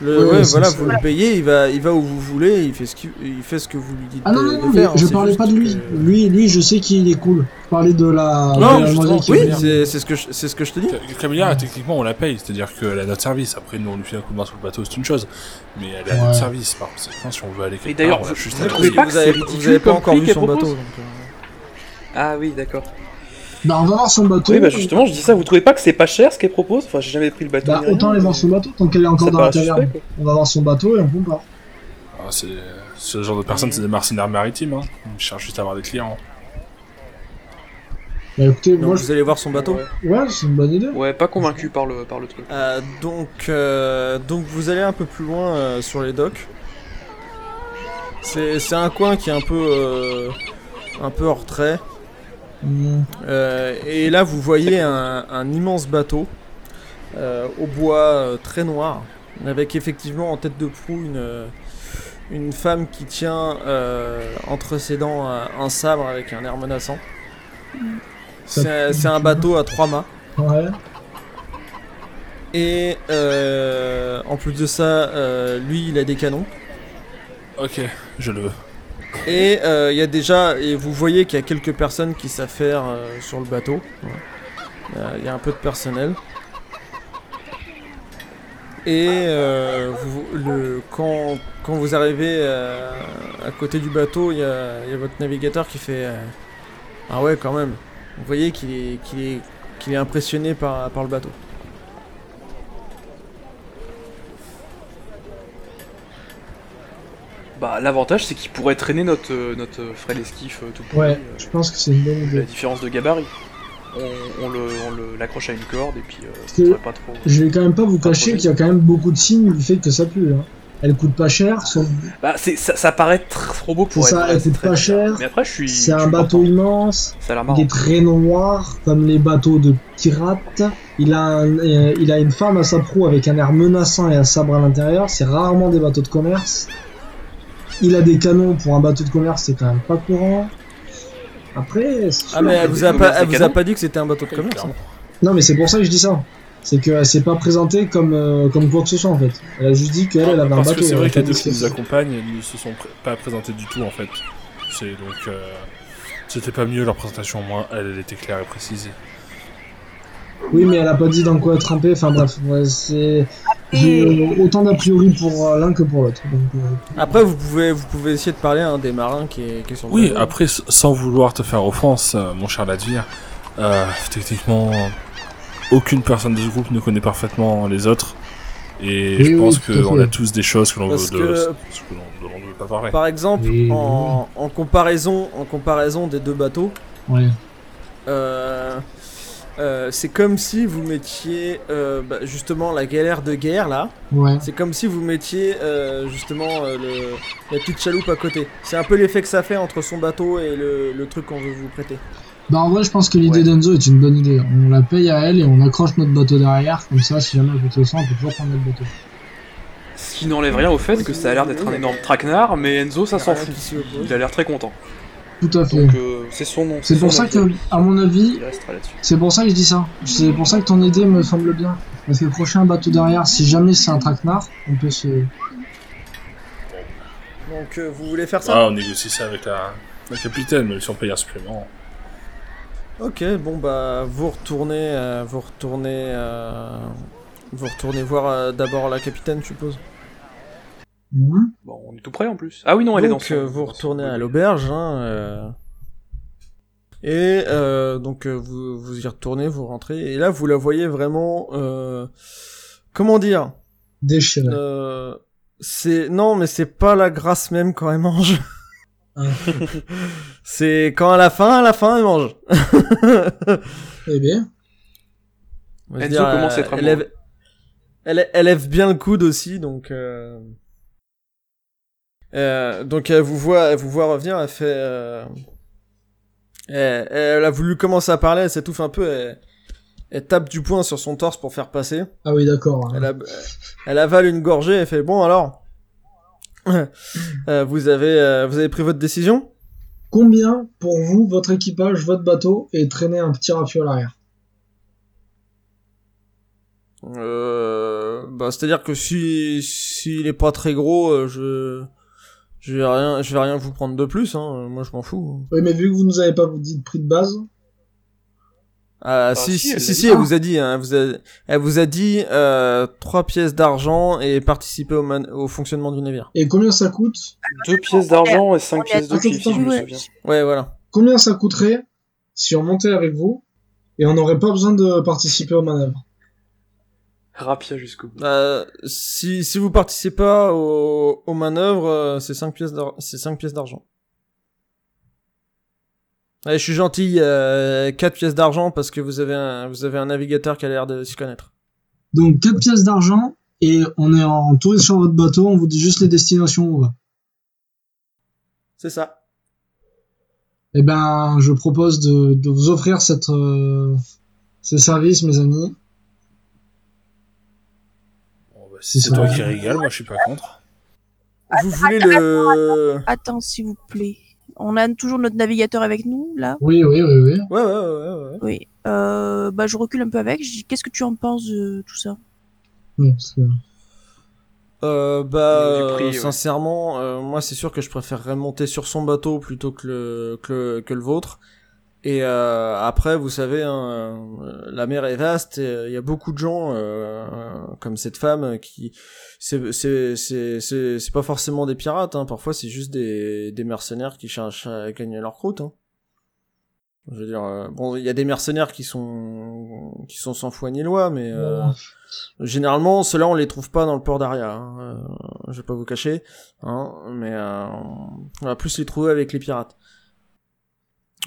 Le, Ouais, voilà, vous le payez, il va, il va où vous voulez, il fait ce, qu'il- il fait ce que vous lui dites Ah non, de, non, de non, faire. je parlais pas de lui. que- Lui, lui, je sais qu'il est cool. Je parlais de la. de Non, la justement, demoiselle qui oui, c'est c'est ce que je, c'est ce que je te dis. Camilla, techniquement, on la paye, c'est-à-dire qu'elle a notre service. Après, nous, on lui fait un coup de main sur le bateau, c'est une chose. Mais elle a Ouais. notre service. Par conséquent, si on veut aller quelque d'ailleurs, part, on a vous- juste vous trouver. pas que vous avez, c'est vous ridicule avez pas comme encore vu son bateau. euh, Ah oui, d'accord. Bah, on va voir son bateau. Oui, bah justement, je dis ça, vous trouvez pas que c'est pas cher ce qu'elle propose? Enfin, j'ai jamais pris le bateau. Bah, ni rien, autant aller voir son bateau tant qu'elle est encore ça dans la taverne. suspect. On va voir son bateau et on compare. Ah, c'est ce genre de personnes, c'est des mercenaires maritimes. Hein. Ils cherchent juste à avoir des clients. Bah écoutez, donc moi, je... vous allez voir son bateau? Ouais. ouais, c'est une bonne idée. Ouais, pas convaincu par le, par le truc. Euh, donc, euh, donc vous allez un peu plus loin euh, sur les docks. C'est c'est un coin qui est un peu, euh, un peu hors trait. Euh, et là, vous voyez un, un immense bateau euh, au bois euh, très noir, avec effectivement en tête de proue une, une femme qui tient euh, entre ses dents un sabre avec un air menaçant. Ça C'est un bateau à trois mâts. Ouais. Et euh, en plus de ça, euh, lui, il a des canons. Ok, je le veux. Et euh, il y a déjà, et vous voyez qu'il y a quelques personnes qui faire euh, sur le bateau. Euh, Il y a un peu de personnel. Et quand, vous arrivez à côté du bateau, il y a, votre navigateur qui fait Ah ouais, quand même. Vous voyez qu'il est, impressionné par le bateau. Bah, l'avantage, c'est qu'il pourrait traîner notre, euh, notre frêle esquif euh, tout pourri, Ouais, euh, je pense que c'est une bonne la idée. différence de gabarit. On, on le, on le- l'accroche à une corde et puis euh, pas trop. Je vais quand même pas vous cacher qu'il y a quand même beaucoup de signes du fait que ça pue. Hein. Elle coûte pas cher, son- Bah, c'est, ça, ça paraît tr- trop beau pour être ça, elle coûte pas cher, Mais après, je suis. c'est un bateau content. immense, Ça a il est très noir, comme les bateaux de pirates. Il a, un- euh, il a une femme à sa proue avec un air menaçant et un sabre à l'intérieur. C'est rarement des bateaux de commerce. Il a des canons pour un bateau de commerce, c'est quand même pas courant. Après, Ah, mais elle vous a pas, elle vous a canons. pas dit que c'était un bateau de commerce. hein. Non, mais c'est pour ça que je dis ça. C'est qu'elle s'est pas présentée comme, euh, comme quoi que ce soit en fait. Elle a juste dit qu'elle elle avait un Parce bateau. que c'est vrai a que les deux dit qui nous c'était- accompagnent ne se sont pr- pas présentés du tout en fait. C'est donc. Euh, C'était pas mieux leur présentation, au moins elle, elle était claire et précise. Oui, mais elle a pas dit dans quoi trempée. Enfin bref, ouais, c'est. J'ai autant d'a priori pour euh, l'un que pour l'autre. Euh, Après, vous pouvez, vous pouvez essayer de parler à un des marins qui est, qui est sur le Oui, bateau. après, sans vouloir te faire offense, euh, mon cher Ladvir, euh, techniquement, aucune personne de ce groupe ne connaît parfaitement les autres. Et je oui, pense qu'on a tous des choses que l'on veut, que- de, veut pas parler. Par exemple, en, en comparaison, en comparaison des deux bateaux, ouais. Euh, c'est comme si vous mettiez euh, bah, justement la galère de guerre là. Ouais. C'est comme si vous mettiez euh, justement euh, le, la petite chaloupe à côté. C'est un peu l'effet que ça fait entre son bateau et le, le truc qu'on veut vous prêter. Bah en vrai, je pense que l'idée Ouais. d'Enzo est une bonne idée. On la paye à elle et on accroche notre bateau derrière. Comme ça, si jamais elle coûte le sang, on peut toujours prendre notre bateau. Ce qui n'enlève rien au fait que ça a l'air d'être un énorme traquenard, mais Enzo, ça s'en fout. Il a l'air très content. Tout à fait. Donc, euh, c'est son nom. C'est pour ça que, à mon avis, c'est pour ça que je dis ça. C'est pour ça que ton idée me semble bien. Parce que le prochain bateau derrière, si jamais c'est un traquenard, on peut se. Donc euh, vous voulez faire ça Ah, on négocie ça avec la, la capitaine, même si on paye un supplément. Ok, bon bah vous retournez, euh, vous retournez, euh, vous retournez voir euh, d'abord la capitaine, je suppose. Mhm. Bon, on est tout près en plus. Ah oui, non, elle est dans donc son- euh, vous retournez à l'auberge, hein, euh, et euh, donc vous vous y retournez, vous rentrez, et là vous la voyez vraiment, euh, comment dire, Déchiré. euh, c'est non mais c'est pas la grâce même quand elle mange. Ah. c'est quand à la fin, à la fin elle mange. Eh bien. Enzo dire, commence à être elle, lève, elle, elle lève bien le coude aussi, donc. Euh, donc elle vous voit, elle vous voit revenir, elle fait. euh, elle, elle a voulu commencer à parler, elle s'étouffe un peu. Elle, elle tape du poing sur son torse pour faire passer. Ah oui, d'accord. Elle, a- elle avale une gorgée, elle fait bon alors. Euh, vous avez vous avez pris votre décision? Combien, pour vous, votre équipage, votre bateau, est traîné un petit rafio à l'arrière? Euh, bah c'est à dire que si s'il est pas très gros, je je vais rien je vais rien vous prendre de plus. Hein. Moi je m'en fous. Oui, mais vu que vous nous avez pas dit de prix de base, Ah, si, si, si, elle si, elle vous a dit, hein, elle vous a, elle vous a dit euh, trois pièces d'argent et participer au, man- au fonctionnement du navire. et combien ça coûte? Deux pièces d'argent et cinq on est- pièces de cuivre, si je me souviens. Ouais, voilà. Combien ça coûterait si on montait avec vous et on n'aurait pas besoin de participer aux manœuvres? Rapia jusqu'au bout. Euh, si, si vous participez pas aux, aux manœuvres, euh, c'est cinq pièces d'ar- c'est cinq pièces d'argent. Allez, je suis gentil, euh, 4 pièces d'argent parce que vous avez un, vous avez un navigateur qui a l'air de s'y connaître. Donc 4 pièces d'argent et on est en touriste sur votre bateau, on vous dit juste les destinations où on va. C'est ça. Eh ben, je propose de, de vous offrir cette, euh, ce service, mes amis. Bah, C'est si c'est toi qui régale, moi je suis pas contre. Vous voulez le... Attends, s'il vous plaît. On a toujours notre navigateur avec nous, là? Oui, oui, oui, oui. Ouais, ouais, ouais. Oui. Euh, bah, je recule un peu avec. Je dis, qu'est-ce que tu en penses de tout ça? Oui, Euh, bah, prix, ouais. sincèrement, euh, moi c'est sûr que je préférerais monter sur son bateau plutôt que le, que que le vôtre. Et euh, après, vous savez, hein, euh, la mer est vaste. euh, Il y a beaucoup de gens euh, comme cette femme euh, qui, c'est c'est c'est c'est pas forcément des pirates. Hein, parfois, c'est juste des des mercenaires qui cherchent à gagner leur croûte. Hein. Je veux dire, euh, bon, il y a des mercenaires qui sont qui sont sans foi ni loi, mais euh, Généralement, ceux-là, on les trouve pas dans le port d'Aria. Hein. Euh, je vais pas vous cacher, hein, mais euh, on va plus les trouver avec les pirates.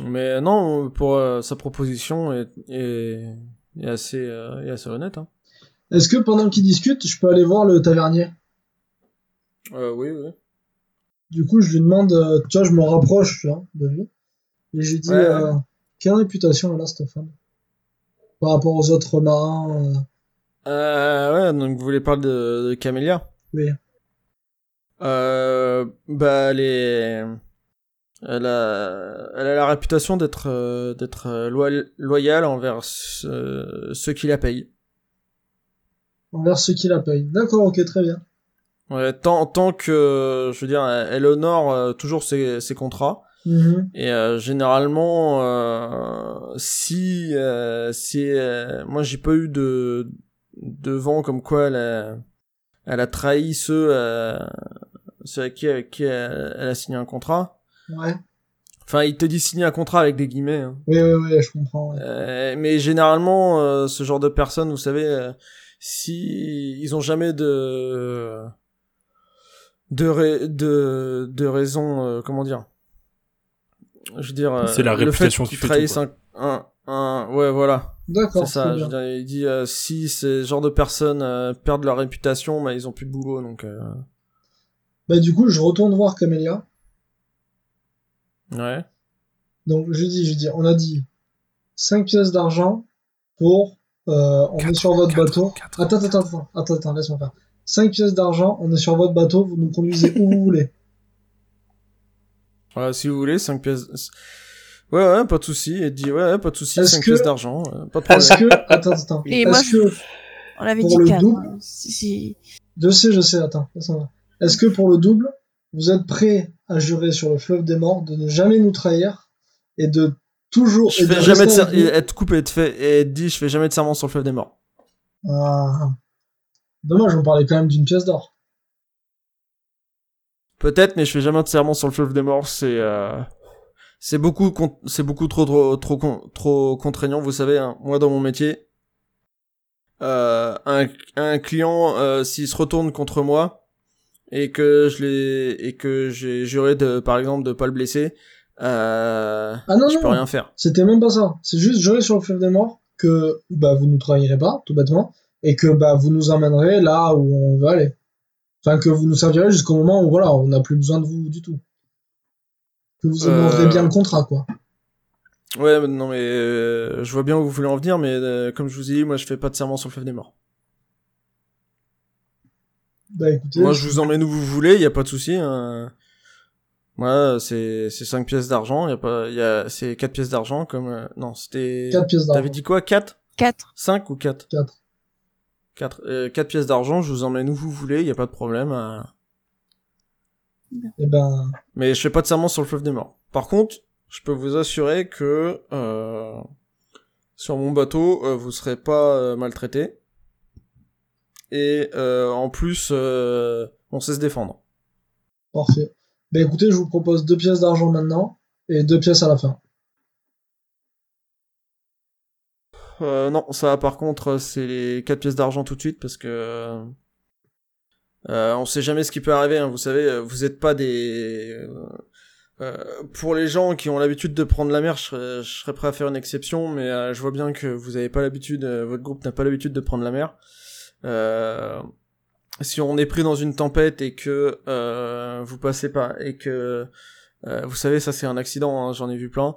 Mais non, pour euh, sa proposition est, est, est assez, euh, est assez honnête. Hein. Est-ce que pendant qu'ils discutent, je peux aller voir le tavernier? Euh, oui, oui. Du coup, je lui demande, euh, tu vois, je me rapproche tu vois, de lui. Et je lui dis, Ouais, ouais. quelle réputation elle a, cette femme? Par rapport aux autres marins euh, ouais, donc vous voulez parler de, de Camélia? Oui. Euh, bah, est... Elle a, elle a la réputation d'être euh, d'être euh, loyal- loyale envers ce- ceux qui la payent. envers ceux qui la payent. D'accord, ok, très bien. Ouais, tant, tant que, je veux dire, elle honore euh, toujours ses, ses contrats. Mhm. Et euh, généralement, euh, si, euh, si euh, moi j'ai pas eu de, de vent comme quoi elle a, elle a trahi ceux, euh, ceux avec qui, avec qui elle, elle a signé un contrat. Ouais. Enfin, il te dit signer un contrat avec des guillemets. hein. Oui, oui, oui, je comprends. ouais. Euh, mais généralement, euh, ce genre de personnes, vous savez, euh, si ils ont jamais de de de, de raison, euh, comment dire Je veux dire, euh, C'est la le réputation qu'ils fait tout, trahissent un, un, un- ouais, voilà, D'accord, c'est ça. très Je veux bien. dire, il dit euh, si ces genres de personnes euh, perdent leur réputation, bah ils ont plus de boulot, donc euh, Bah, du coup, je retourne voir Camélia. Ouais. Donc, je lui dis, je lui dis, on a dit 5 pièces d'argent pour, euh, on est sur votre quatre, bateau. quatre. Attends, attends, attends, attends, attends, laisse-moi faire. 5 pièces d'argent, on est sur votre bateau, vous nous conduisez où vous voulez. Voilà, si vous voulez, 5 pièces. Ouais, ouais, pas de souci. Et dit, ouais, ouais, pas de souci, Est-ce 5 que- pièces d'argent, euh, pas de problème. Est-ce que, attends, attends, Et moi, est-ce que, On avait Pour dit le 4. double Si, si. je sais, je sais, attends, laisse-moi. Est-ce que pour le double, vous êtes prêt à jurer sur le fleuve des morts de ne jamais nous trahir et de toujours, Je et de fais jamais de être coupé et te fait et te dit je fais jamais de serment sur le fleuve des morts. Ah. Dommage, on parlait quand même d'une pièce d'or. Peut-être mais je fais jamais de serment sur le fleuve des morts, c'est euh... c'est beaucoup c'est beaucoup trop trop trop con- trop contraignant, vous savez hein. moi dans mon métier euh, un un client euh, s'il se retourne contre moi et que je l'ai et que j'ai juré de par exemple de pas le blesser euh... Ah non, je non. peux rien faire. C'était même pas ça. C'est juste jurer sur le fleuve des morts que bah, vous nous trahirez pas, tout bêtement, et que bah, vous nous emmènerez là où on veut aller. Enfin, que vous nous servirez jusqu'au moment où voilà, on n'a plus besoin de vous du tout. Que vous Euh. honorerez bien le contrat, quoi. Ouais, non mais euh, je vois bien où vous voulez en venir, mais euh, comme je vous ai dit, moi je fais pas de serment sur le fleuve des morts. Bah écoutez, Moi je vous emmène où vous voulez, y a pas de souci. Hein. Moi c'est c'est 5 pièces d'argent, y a pas y a c'est 4 pièces d'argent comme euh, non, c'était 4 pièces d'argent. T'avais dit quoi 4 4. 5 ou 4 4. 4 euh, 4 pièces d'argent, je vous emmène où vous voulez, y a pas de problème. euh. Et ben, Mais je fais pas de serment sur le fleuve des morts. Par contre, je peux vous assurer que euh, sur mon bateau, euh, vous serez pas euh, maltraité. Et euh, en plus, euh, on sait se défendre. parfait. Bah écoutez, je vous propose 2 pièces d'argent maintenant et 2 pièces à la fin. Euh, non, ça par contre, c'est les 4 pièces d'argent tout de suite parce que on sait jamais ce qui peut arriver. hein. Vous savez, vous êtes pas des euh, pour les gens qui ont l'habitude de prendre la mer, je serais, je serais prêt à faire une exception, mais euh, je vois bien que vous avez pas l'habitude, euh, votre groupe n'a pas l'habitude de prendre la mer. Euh, si on est pris dans une tempête et que euh, vous passez pas et que euh, vous savez ça c'est un accident, hein, j'en ai vu plein.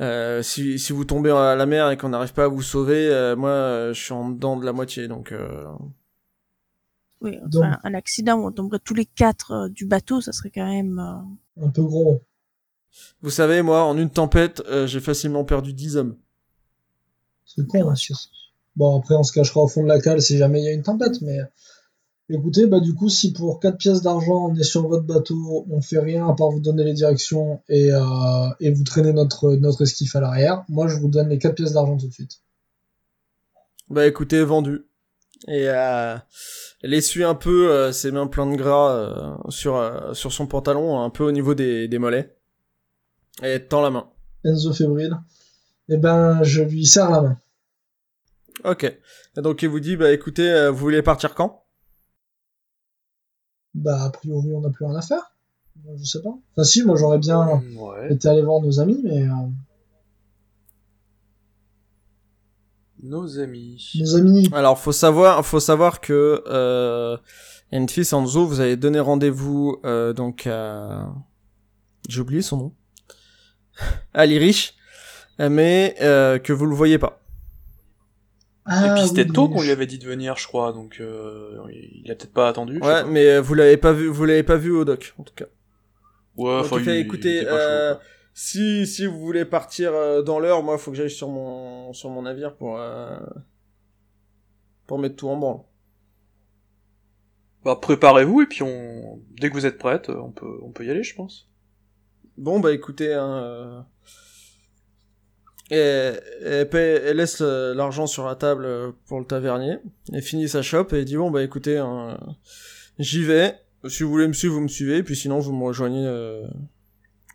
Euh, si, si vous tombez à la mer et qu'on n'arrive pas à vous sauver, euh, moi euh, je suis en dedans de la moitié donc. Euh... Oui, enfin, Donc- un accident où on tomberait tous les quatre euh, du bateau, ça serait quand même. euh, Un peu gros. Vous savez moi en une tempête euh, j'ai facilement perdu 10 hommes. C'est con, hein, ça. Bon, après, on se cachera au fond de la cale si jamais il y a une tempête, mais. Écoutez, bah du coup, si pour 4 pièces d'argent, on est sur votre bateau, on fait rien à part vous donner les directions et, euh, et vous traîner notre, notre esquif à l'arrière, moi je vous donne les 4 pièces d'argent tout de suite. Bah écoutez, vendu. Et euh, elle essuie un peu euh, ses mains pleines de gras euh, sur, sur son pantalon, un peu au niveau des, des mollets. Et tend la main. Enzo fébrile. Et ben, je lui serre la main. Ok. Et donc il vous dit, bah écoutez, euh, vous voulez partir quand? Bah, a priori, on n'a plus rien à faire. Je sais pas. Enfin, si, moi j'aurais bien Ouais. été allé voir nos amis, mais euh, Nos amis. nos amis. Alors faut savoir, faut savoir que euh, Enfis Anzo, vous avez donné rendez-vous euh, donc à... J'ai oublié son nom. à l'Irish, mais euh, que vous le voyez pas. Ah, Et puis c'était oui, tôt qu'on lui avait dit de venir, je crois, donc euh, il a peut-être pas attendu. Ouais, mais euh, vous l'avez pas vu, vous l'avez pas vu au doc en tout cas. Ouais, En enfin, écoutez, euh, si si vous voulez partir euh, dans l'heure, moi, faut que j'aille sur mon sur mon navire pour euh, pour mettre tout en branle. Bah, préparez-vous et puis on, dès que vous êtes prête, on peut, on peut y aller, je pense. Bon, bah écoutez, hein, et, elle, paie- elle laisse euh, l'argent sur la table euh, pour le tavernier, et finit sa chope et dit bon bah écoutez, hein, j'y vais. Si vous voulez me suivre, vous me suivez, puis sinon vous me rejoignez, euh,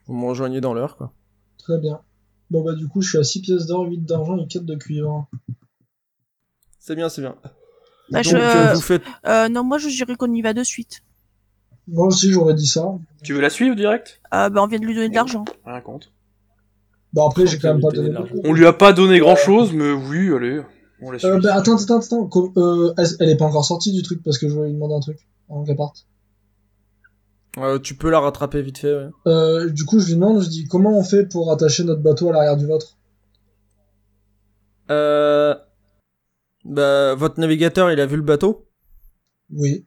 vous me rejoignez dans l'heure quoi. Très bien. Bon, bah, du coup, je suis à 6 pièces d'or, 8 d'argent et 4 de cuivre. C'est bien, c'est bien. Bah, Donc je- euh, vous faites, Euh, non, moi je dirais qu'on y va de suite. Moi aussi, j'aurais dit ça. Tu veux la suivre direct? Euh, bah, on vient de lui donner de l'argent. Rien compte. Bon, après, j'ai quand même pas donné beaucoup. On lui a pas donné grand chose, mais oui, allez, on la. Euh, bah, attends, attends, attends. Euh, elle, elle est pas encore sortie du truc parce que je voulais lui demander un truc avant qu'elle parte. euh, tu peux la rattraper vite fait. Ouais. Euh, du coup, je lui demande, je dis, comment on fait pour attacher notre bateau à l'arrière du vôtre? Euh, bah votre navigateur, il a vu le bateau? Oui.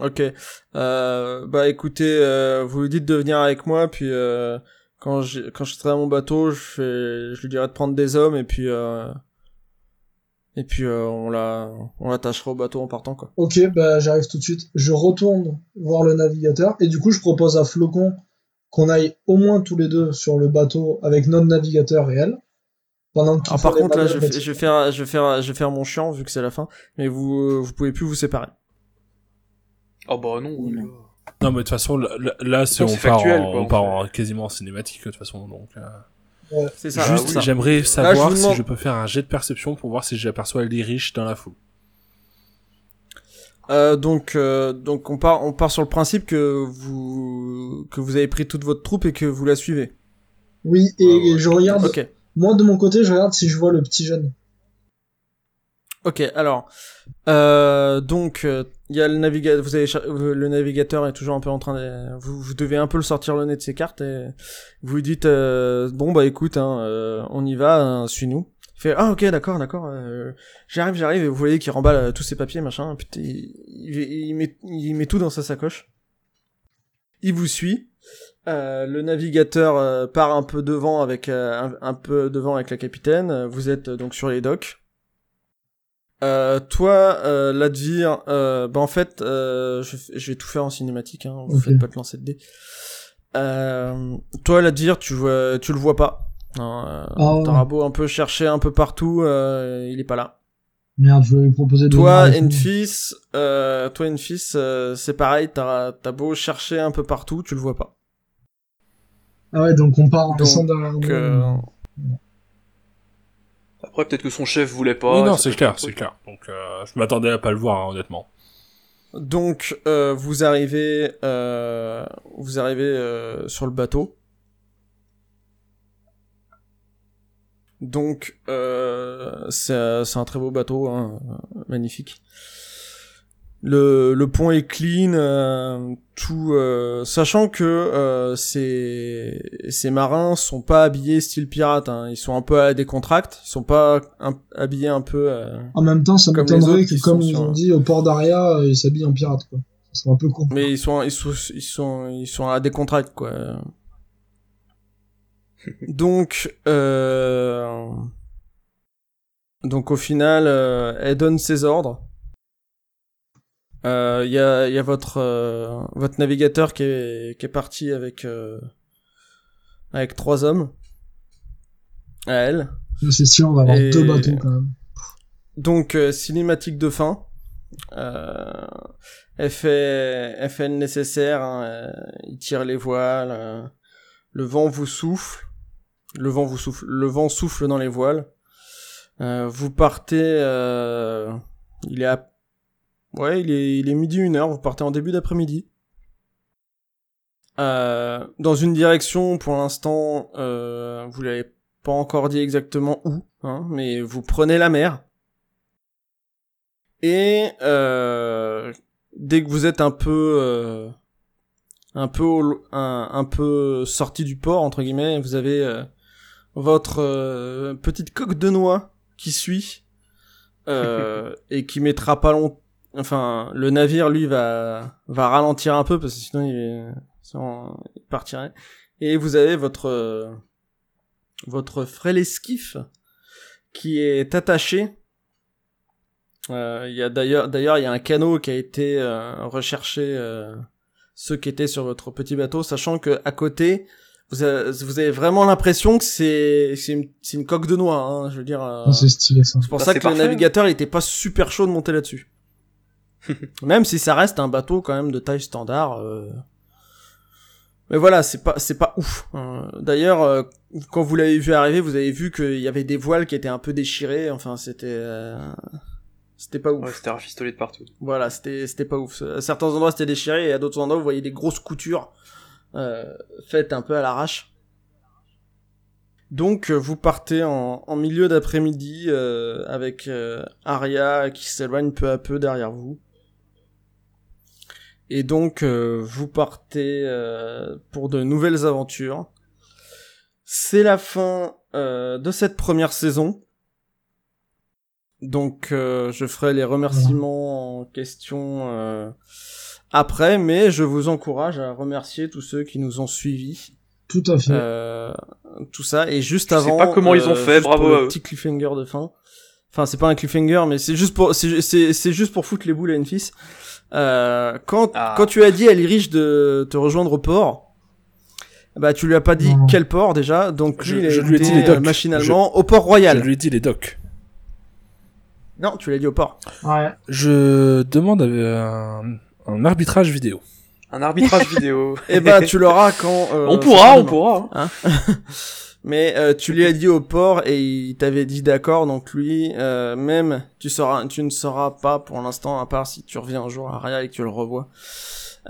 Ok. Euh, bah écoutez, euh, vous lui dites de venir avec moi, puis euh, quand je quand je serai à mon bateau, je fais, je lui dirai de prendre des hommes et puis euh, et puis euh, on la on l'attachera au bateau en partant quoi. Ok, bah, j'arrive tout de suite. Je retourne voir le navigateur et du coup, je propose à Flocon qu'on aille au moins tous les deux sur le bateau avec notre navigateur et elle. Pendant Alors par contre là, je, vais- je vais faire je vais faire je vais faire mon chiant vu que c'est la fin, mais vous vous pouvez plus vous séparer. Oh bah non, oui, Non. Non, mais de toute façon, là, c'est on part, factuel, en, quoi, on on part fait. en quasiment en cinématique de toute façon. Donc, euh, C'est ça. juste, j'aimerais savoir si demande- je peux faire un jet de perception pour voir si j'aperçois les riches dans la foule. Euh, donc, euh, donc on part, on part sur le principe que vous, que vous avez pris toute votre troupe et que vous la suivez. Oui, et, Ouais, ouais. et je regarde. Ok. Moi, de mon côté, je regarde si je vois le petit jeune. Ok, alors euh, donc il y a le navigateur. Vous avez le navigateur est toujours un peu en train de. Vous, vous devez un peu le sortir le nez de ses cartes et vous lui dites bon bah écoute hein, on y va, hein, suis-nous. Il fait ah ok d'accord d'accord j'arrive j'arrive et vous voyez qu'il remballe tous ses papiers machin putain il, il, met il met tout dans sa sacoche. Il vous suit. Euh, le navigateur euh, part un peu devant avec euh, un, peu devant avec la capitaine. Vous êtes donc sur les docks. Toi, Ladvir, bah en fait, je, vais tout faire en cinématique. Hein, vous faites pas te lancer de dés. toi, Ladvir, tu vois, tu le vois pas. Hein, oh. T'auras beau un peu chercher un peu partout, il est pas là. Merde, je vais lui proposer de. Toi, Enfis, euh, toi, Enfis, c'est pareil. T'as as beau chercher un peu partout, tu le vois pas. Ah ouais, donc on part en descendant derrière euh, Après, peut-être que son chef voulait pas. Oui, non, c'est clair, c'est clair. Donc, euh, je m'attendais à pas le voir, hein, honnêtement. Donc, euh, vous arrivez, vous arrivez sur le bateau. Donc, c'est un très beau bateau, hein, magnifique le, le pont est clean, euh, tout, euh, sachant que euh, ces, ces marins sont pas habillés style pirate, hein. ils sont un peu à des contracts, ils sont pas habillés un peu. Euh, en même temps, ça m'étonnerait que comme ils ont dit au port d'Aria, ils s'habillent en pirate quoi. C'est un peu con. Mais ils sont, ils sont, ils sont, ils sont à des contracts quoi. donc, donc au final, elle donne ses ordres. Il euh, y, a, y a votre euh, votre navigateur qui est, qui est parti avec euh, avec trois hommes à elle. C'est sûr, on va avoir deux bateaux quand même. Donc cinématique de fin. elle fait elle fait le nécessaire. Hein, il tire les voiles. le vent vous souffle. Le vent vous souffle. Le vent souffle dans les voiles. vous partez. il est à Ouais, il est, il est midi une heure, vous partez en début d'après-midi. Euh, dans une direction, pour l'instant, euh, vous l'avez pas encore dit exactement où, hein, mais vous prenez la mer. Et euh, dès que vous êtes un peu, euh, un peu, un, un, peu sorti du port entre guillemets, vous avez euh, votre euh, petite coque de noix qui suit et qui mettra pas longtemps enfin le navire lui va va ralentir un peu parce que sinon il, sinon, il partirait. Et vous avez votre votre frêle esquif qui est attaché. Euh, il y a d'ailleurs d'ailleurs il y a un canot qui a été euh, recherché euh, ceux qui étaient sur votre petit bateau sachant que à côté vous avez, vous avez vraiment l'impression que c'est c'est une, une, coque de noix hein, je veux dire ah, c'est stylé ça. c'est pour bah, ça que le navigateur il était pas super chaud de monter là-dessus même si ça reste un bateau quand même de taille standard. Euh. Mais voilà, c'est pas c'est pas ouf. Hein. D'ailleurs, euh, quand vous l'avez vu arriver, vous avez vu qu'il y avait des voiles qui étaient un peu déchirées. Enfin, c'était euh, c'était pas ouf. Ouais, c'était rafistolé de partout. Voilà, c'était c'était pas ouf. À certains endroits c'était déchiré et à d'autres endroits vous voyez des grosses coutures faites un peu à l'arrache. Donc vous partez en, en milieu d'après-midi avec Arya qui s'éloigne peu à peu derrière vous. Et donc euh, vous partez euh, pour de nouvelles aventures. C'est la fin euh, de cette première saison. Donc je ferai les remerciements en question après, mais je vous encourage à remercier tous ceux qui nous ont suivis. Tout à fait. tout ça et juste avant. Je sais pas comment ils ont fait, bravo. Un petit cliffhanger de fin. Enfin, c'est pas un cliffhanger, mais c'est juste pour c'est c'est juste pour foutre les boules à une fils. Euh, quand, ah. quand tu as dit à Lyrich de te rejoindre au port, bah tu lui as pas dit quel port déjà, donc je, lui, ai dit les docks. machinalement au port royal. Je lui ai dit les docks. Non, tu l'as dit au port. Ouais. Je demande un, un arbitrage vidéo. Un arbitrage vidéo. Et eh bah tu l'auras quand. Euh, on pourra, on pourra. Hein. Mais euh, tu lui as dit au port et il t'avait dit d'accord, donc lui, euh, même tu sauras, tu ne sauras pas pour l'instant, à part si tu reviens un jour à Aria et que tu le revois,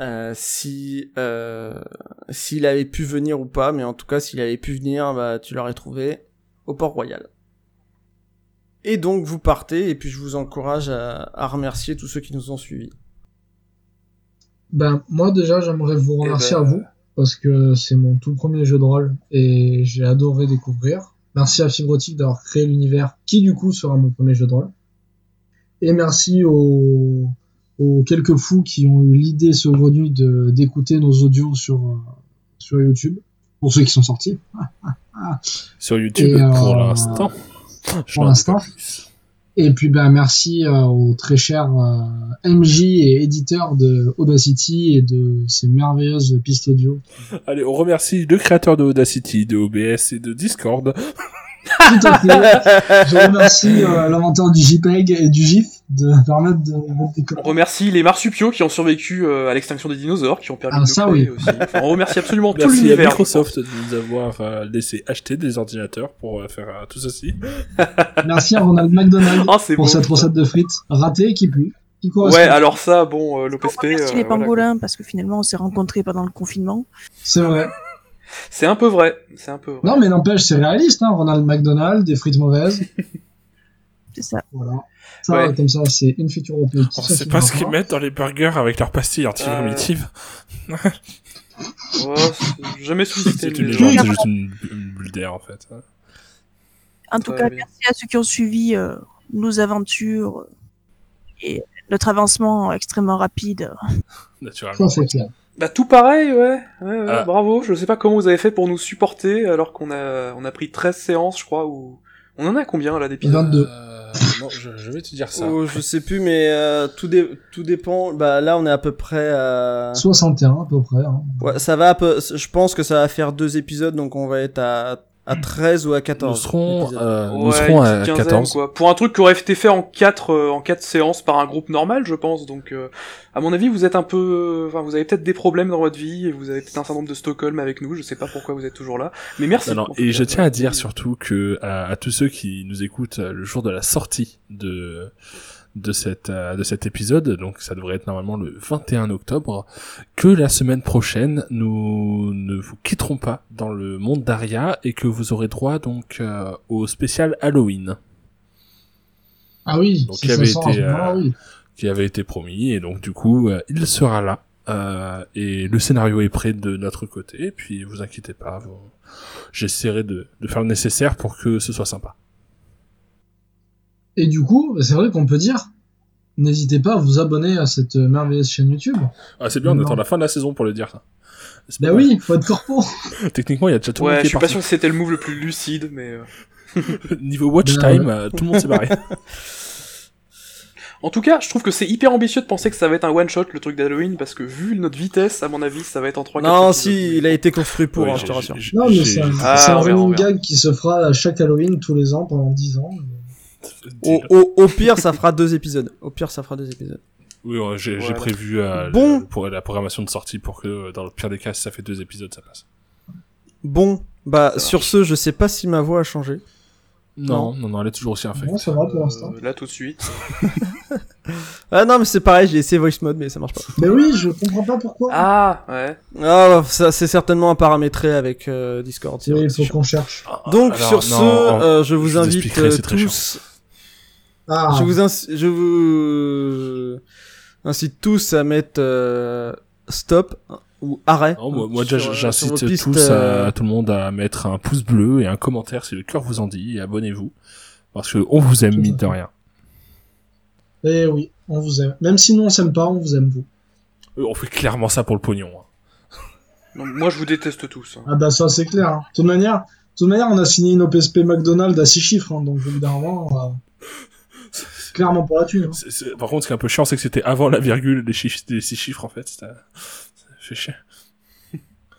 euh, si euh, s'il avait pu venir ou pas. Mais en tout cas, s'il avait pu venir, bah tu l'aurais trouvé au port royal. Et donc vous partez, et puis je vous encourage à, à remercier tous ceux qui nous ont suivis. Ben, moi déjà, j'aimerais vous Eh remercier ben, à vous, parce que c'est mon tout premier jeu de rôle, et j'ai adoré découvrir. Merci à Fibrotique d'avoir créé l'univers, qui du coup sera mon premier jeu de rôle. Et merci aux, aux quelques fous qui ont eu l'idée saugrenue de, d'écouter nos audios sur, euh, sur YouTube, pour ceux qui sont sortis. Sur YouTube, Et, euh, pour l'instant. Pour l'instant. Et puis ben merci euh, au très cher euh, MJ et éditeur de Audacity et de ces merveilleuses pistes audio. Allez, on remercie le créateur de Audacity, de OBS et de Discord. Tout à fait. Je remercie euh, l'inventeur du JPEG et du GIF de permettre de mettre des On remercie les marsupiaux qui ont survécu euh, à l'extinction des dinosaures, qui ont permis Ah, de ça, oui. aussi. Enfin, on remercie absolument tout Merci à l'univers. Microsoft de nous avoir euh, laissé acheter des ordinateurs pour euh, faire euh, tout ceci. Merci à Ronald McDonald Ah, pour beau. cette recette de frites ratée qui pue. Qui. Ouais, alors ça, bon, euh, On l'OPSP. euh, les voilà, pangolins parce que finalement on s'est rencontrés pendant le confinement. C'est vrai. C'est un peu vrai. C'est un peu vrai. Non mais n'empêche, c'est réaliste, hein. Ronald McDonald, des frites mauvaises. C'est ça. Voilà. Ça, Ouais. comme ça, c'est une future européenne. On sait pas ce qu'ils mettent dans les burgers avec leurs pastilles anti-vomitives. Oh, c'est jamais suscité. C'est une légende, c'est juste une, bulle d'air en fait. En tout Ouais, cas, merci à ceux qui ont suivi euh, nos aventures euh, et notre avancement extrêmement rapide. Naturellement. Ça, c'est clair. Bah tout pareil, ouais. ouais, ouais, Ah. Bravo. Je sais pas comment vous avez fait pour nous supporter alors qu'on a on a pris 13 séances, je crois, ou on en a combien là d'épisodes? 22. Euh, non, je, je vais te dire ça. Oh, je sais plus, mais euh, tout, dé- tout dépend. Bah là, on est à peu près à. 61 à peu près. Hein. Ouais, ça va. à peu- Je pense que ça va faire deux épisodes, donc on va être à, à 13 ou à 14. Nous serons, euh, nous Ouais, serons à petite quinzaine, 14. quoi. Pour un truc qui aurait été fait en 4 en quatre séances par un groupe normal, je pense. Donc euh, à mon avis, vous êtes un peu enfin vous avez peut-être des problèmes dans votre vie et vous avez peut-être un syndrome de Stockholm avec nous, je sais pas pourquoi vous êtes toujours là. Mais merci. Non, non, et je tiens à dire surtout que à, à tous ceux qui nous écoutent euh, le jour de la sortie de de cette euh, de cet épisode, donc ça devrait être normalement le 21 octobre, que la semaine prochaine nous ne vous quitterons pas dans le monde d'Aria et que vous aurez droit donc euh, au spécial Halloween. Ah oui, Donc, ça avait été, euh, oui. qui avait été promis. Et donc du coup euh, il sera là euh, et le scénario est prêt de notre côté. Et puis vous inquiétez pas vous- j'essaierai de, de faire le nécessaire pour que ce soit sympa Et du coup, c'est vrai qu'on peut dire, n'hésitez pas à vous abonner à cette merveilleuse chaîne YouTube. ah c'est bien on Non. attend la fin de la saison pour le dire ça C'est pas Bah oui, faut être corpo. techniquement il y a déjà tout le Ouais, je suis pas sûr que c'était le move le plus lucide, mais euh, niveau watch Ouais, time euh, tout le monde s'est barré en tout cas, je trouve que c'est hyper ambitieux de penser que ça va être un one shot le truc d'Halloween parce que vu notre vitesse, à mon avis, ça va être en 3 Non, si, il a été construit pour, Ouais, hein, je te rassure. Non, mais c'est un, Ah, un running gag qui se fera à chaque Halloween tous les ans pendant 10 ans. Au, au, au pire, ça fera deux épisodes. Au pire, ça fera deux épisodes. oui ouais, j'ai Voilà. prévu euh, Bon. le- pour la programmation de sortie pour que euh, dans le pire des cas si ça fait deux épisodes ça passe Bon, bah, Ça sur ce, je sais pas si ma voix a changé. non non non elle est toujours aussi infecte Bon, ça va pour l'instant. Euh, là tout de suite. Ah non, mais c'est pareil, j'ai essayé voice mode, mais ça marche pas. Mais oui, je comprends pas pourquoi. Ah, ouais. Ah, ça, c'est certainement à paramétrer avec euh, Discord. Oui, il faut qu'on cherche. Donc, Alors, sur non, ce, euh, je vous je invite tous Ah, Je vous ins- je vous incite tous à mettre euh, stop ou arrêt. Non, moi, moi sur, déjà, euh, j'incite tous euh, à tout le monde à mettre un pouce bleu et un commentaire si le cœur vous en dit et abonnez-vous parce que on vous aime mine de rien. Eh oui, on vous aime. Même si nous on s'aime pas, on vous aime vous. Euh, On fait clairement ça pour le pognon. hein. Donc, moi, je vous déteste tous. hein. Ah bah ça c'est clair. hein. De toute manière, de toute manière, on a signé une OPSP McDonald's à 6 chiffres, hein, donc euh, la thune. hein. C'est- c'est- Par contre, ce qui est un peu chiant, c'est que c'était avant la virgule des, chiffres, des six chiffres en fait. fait chier.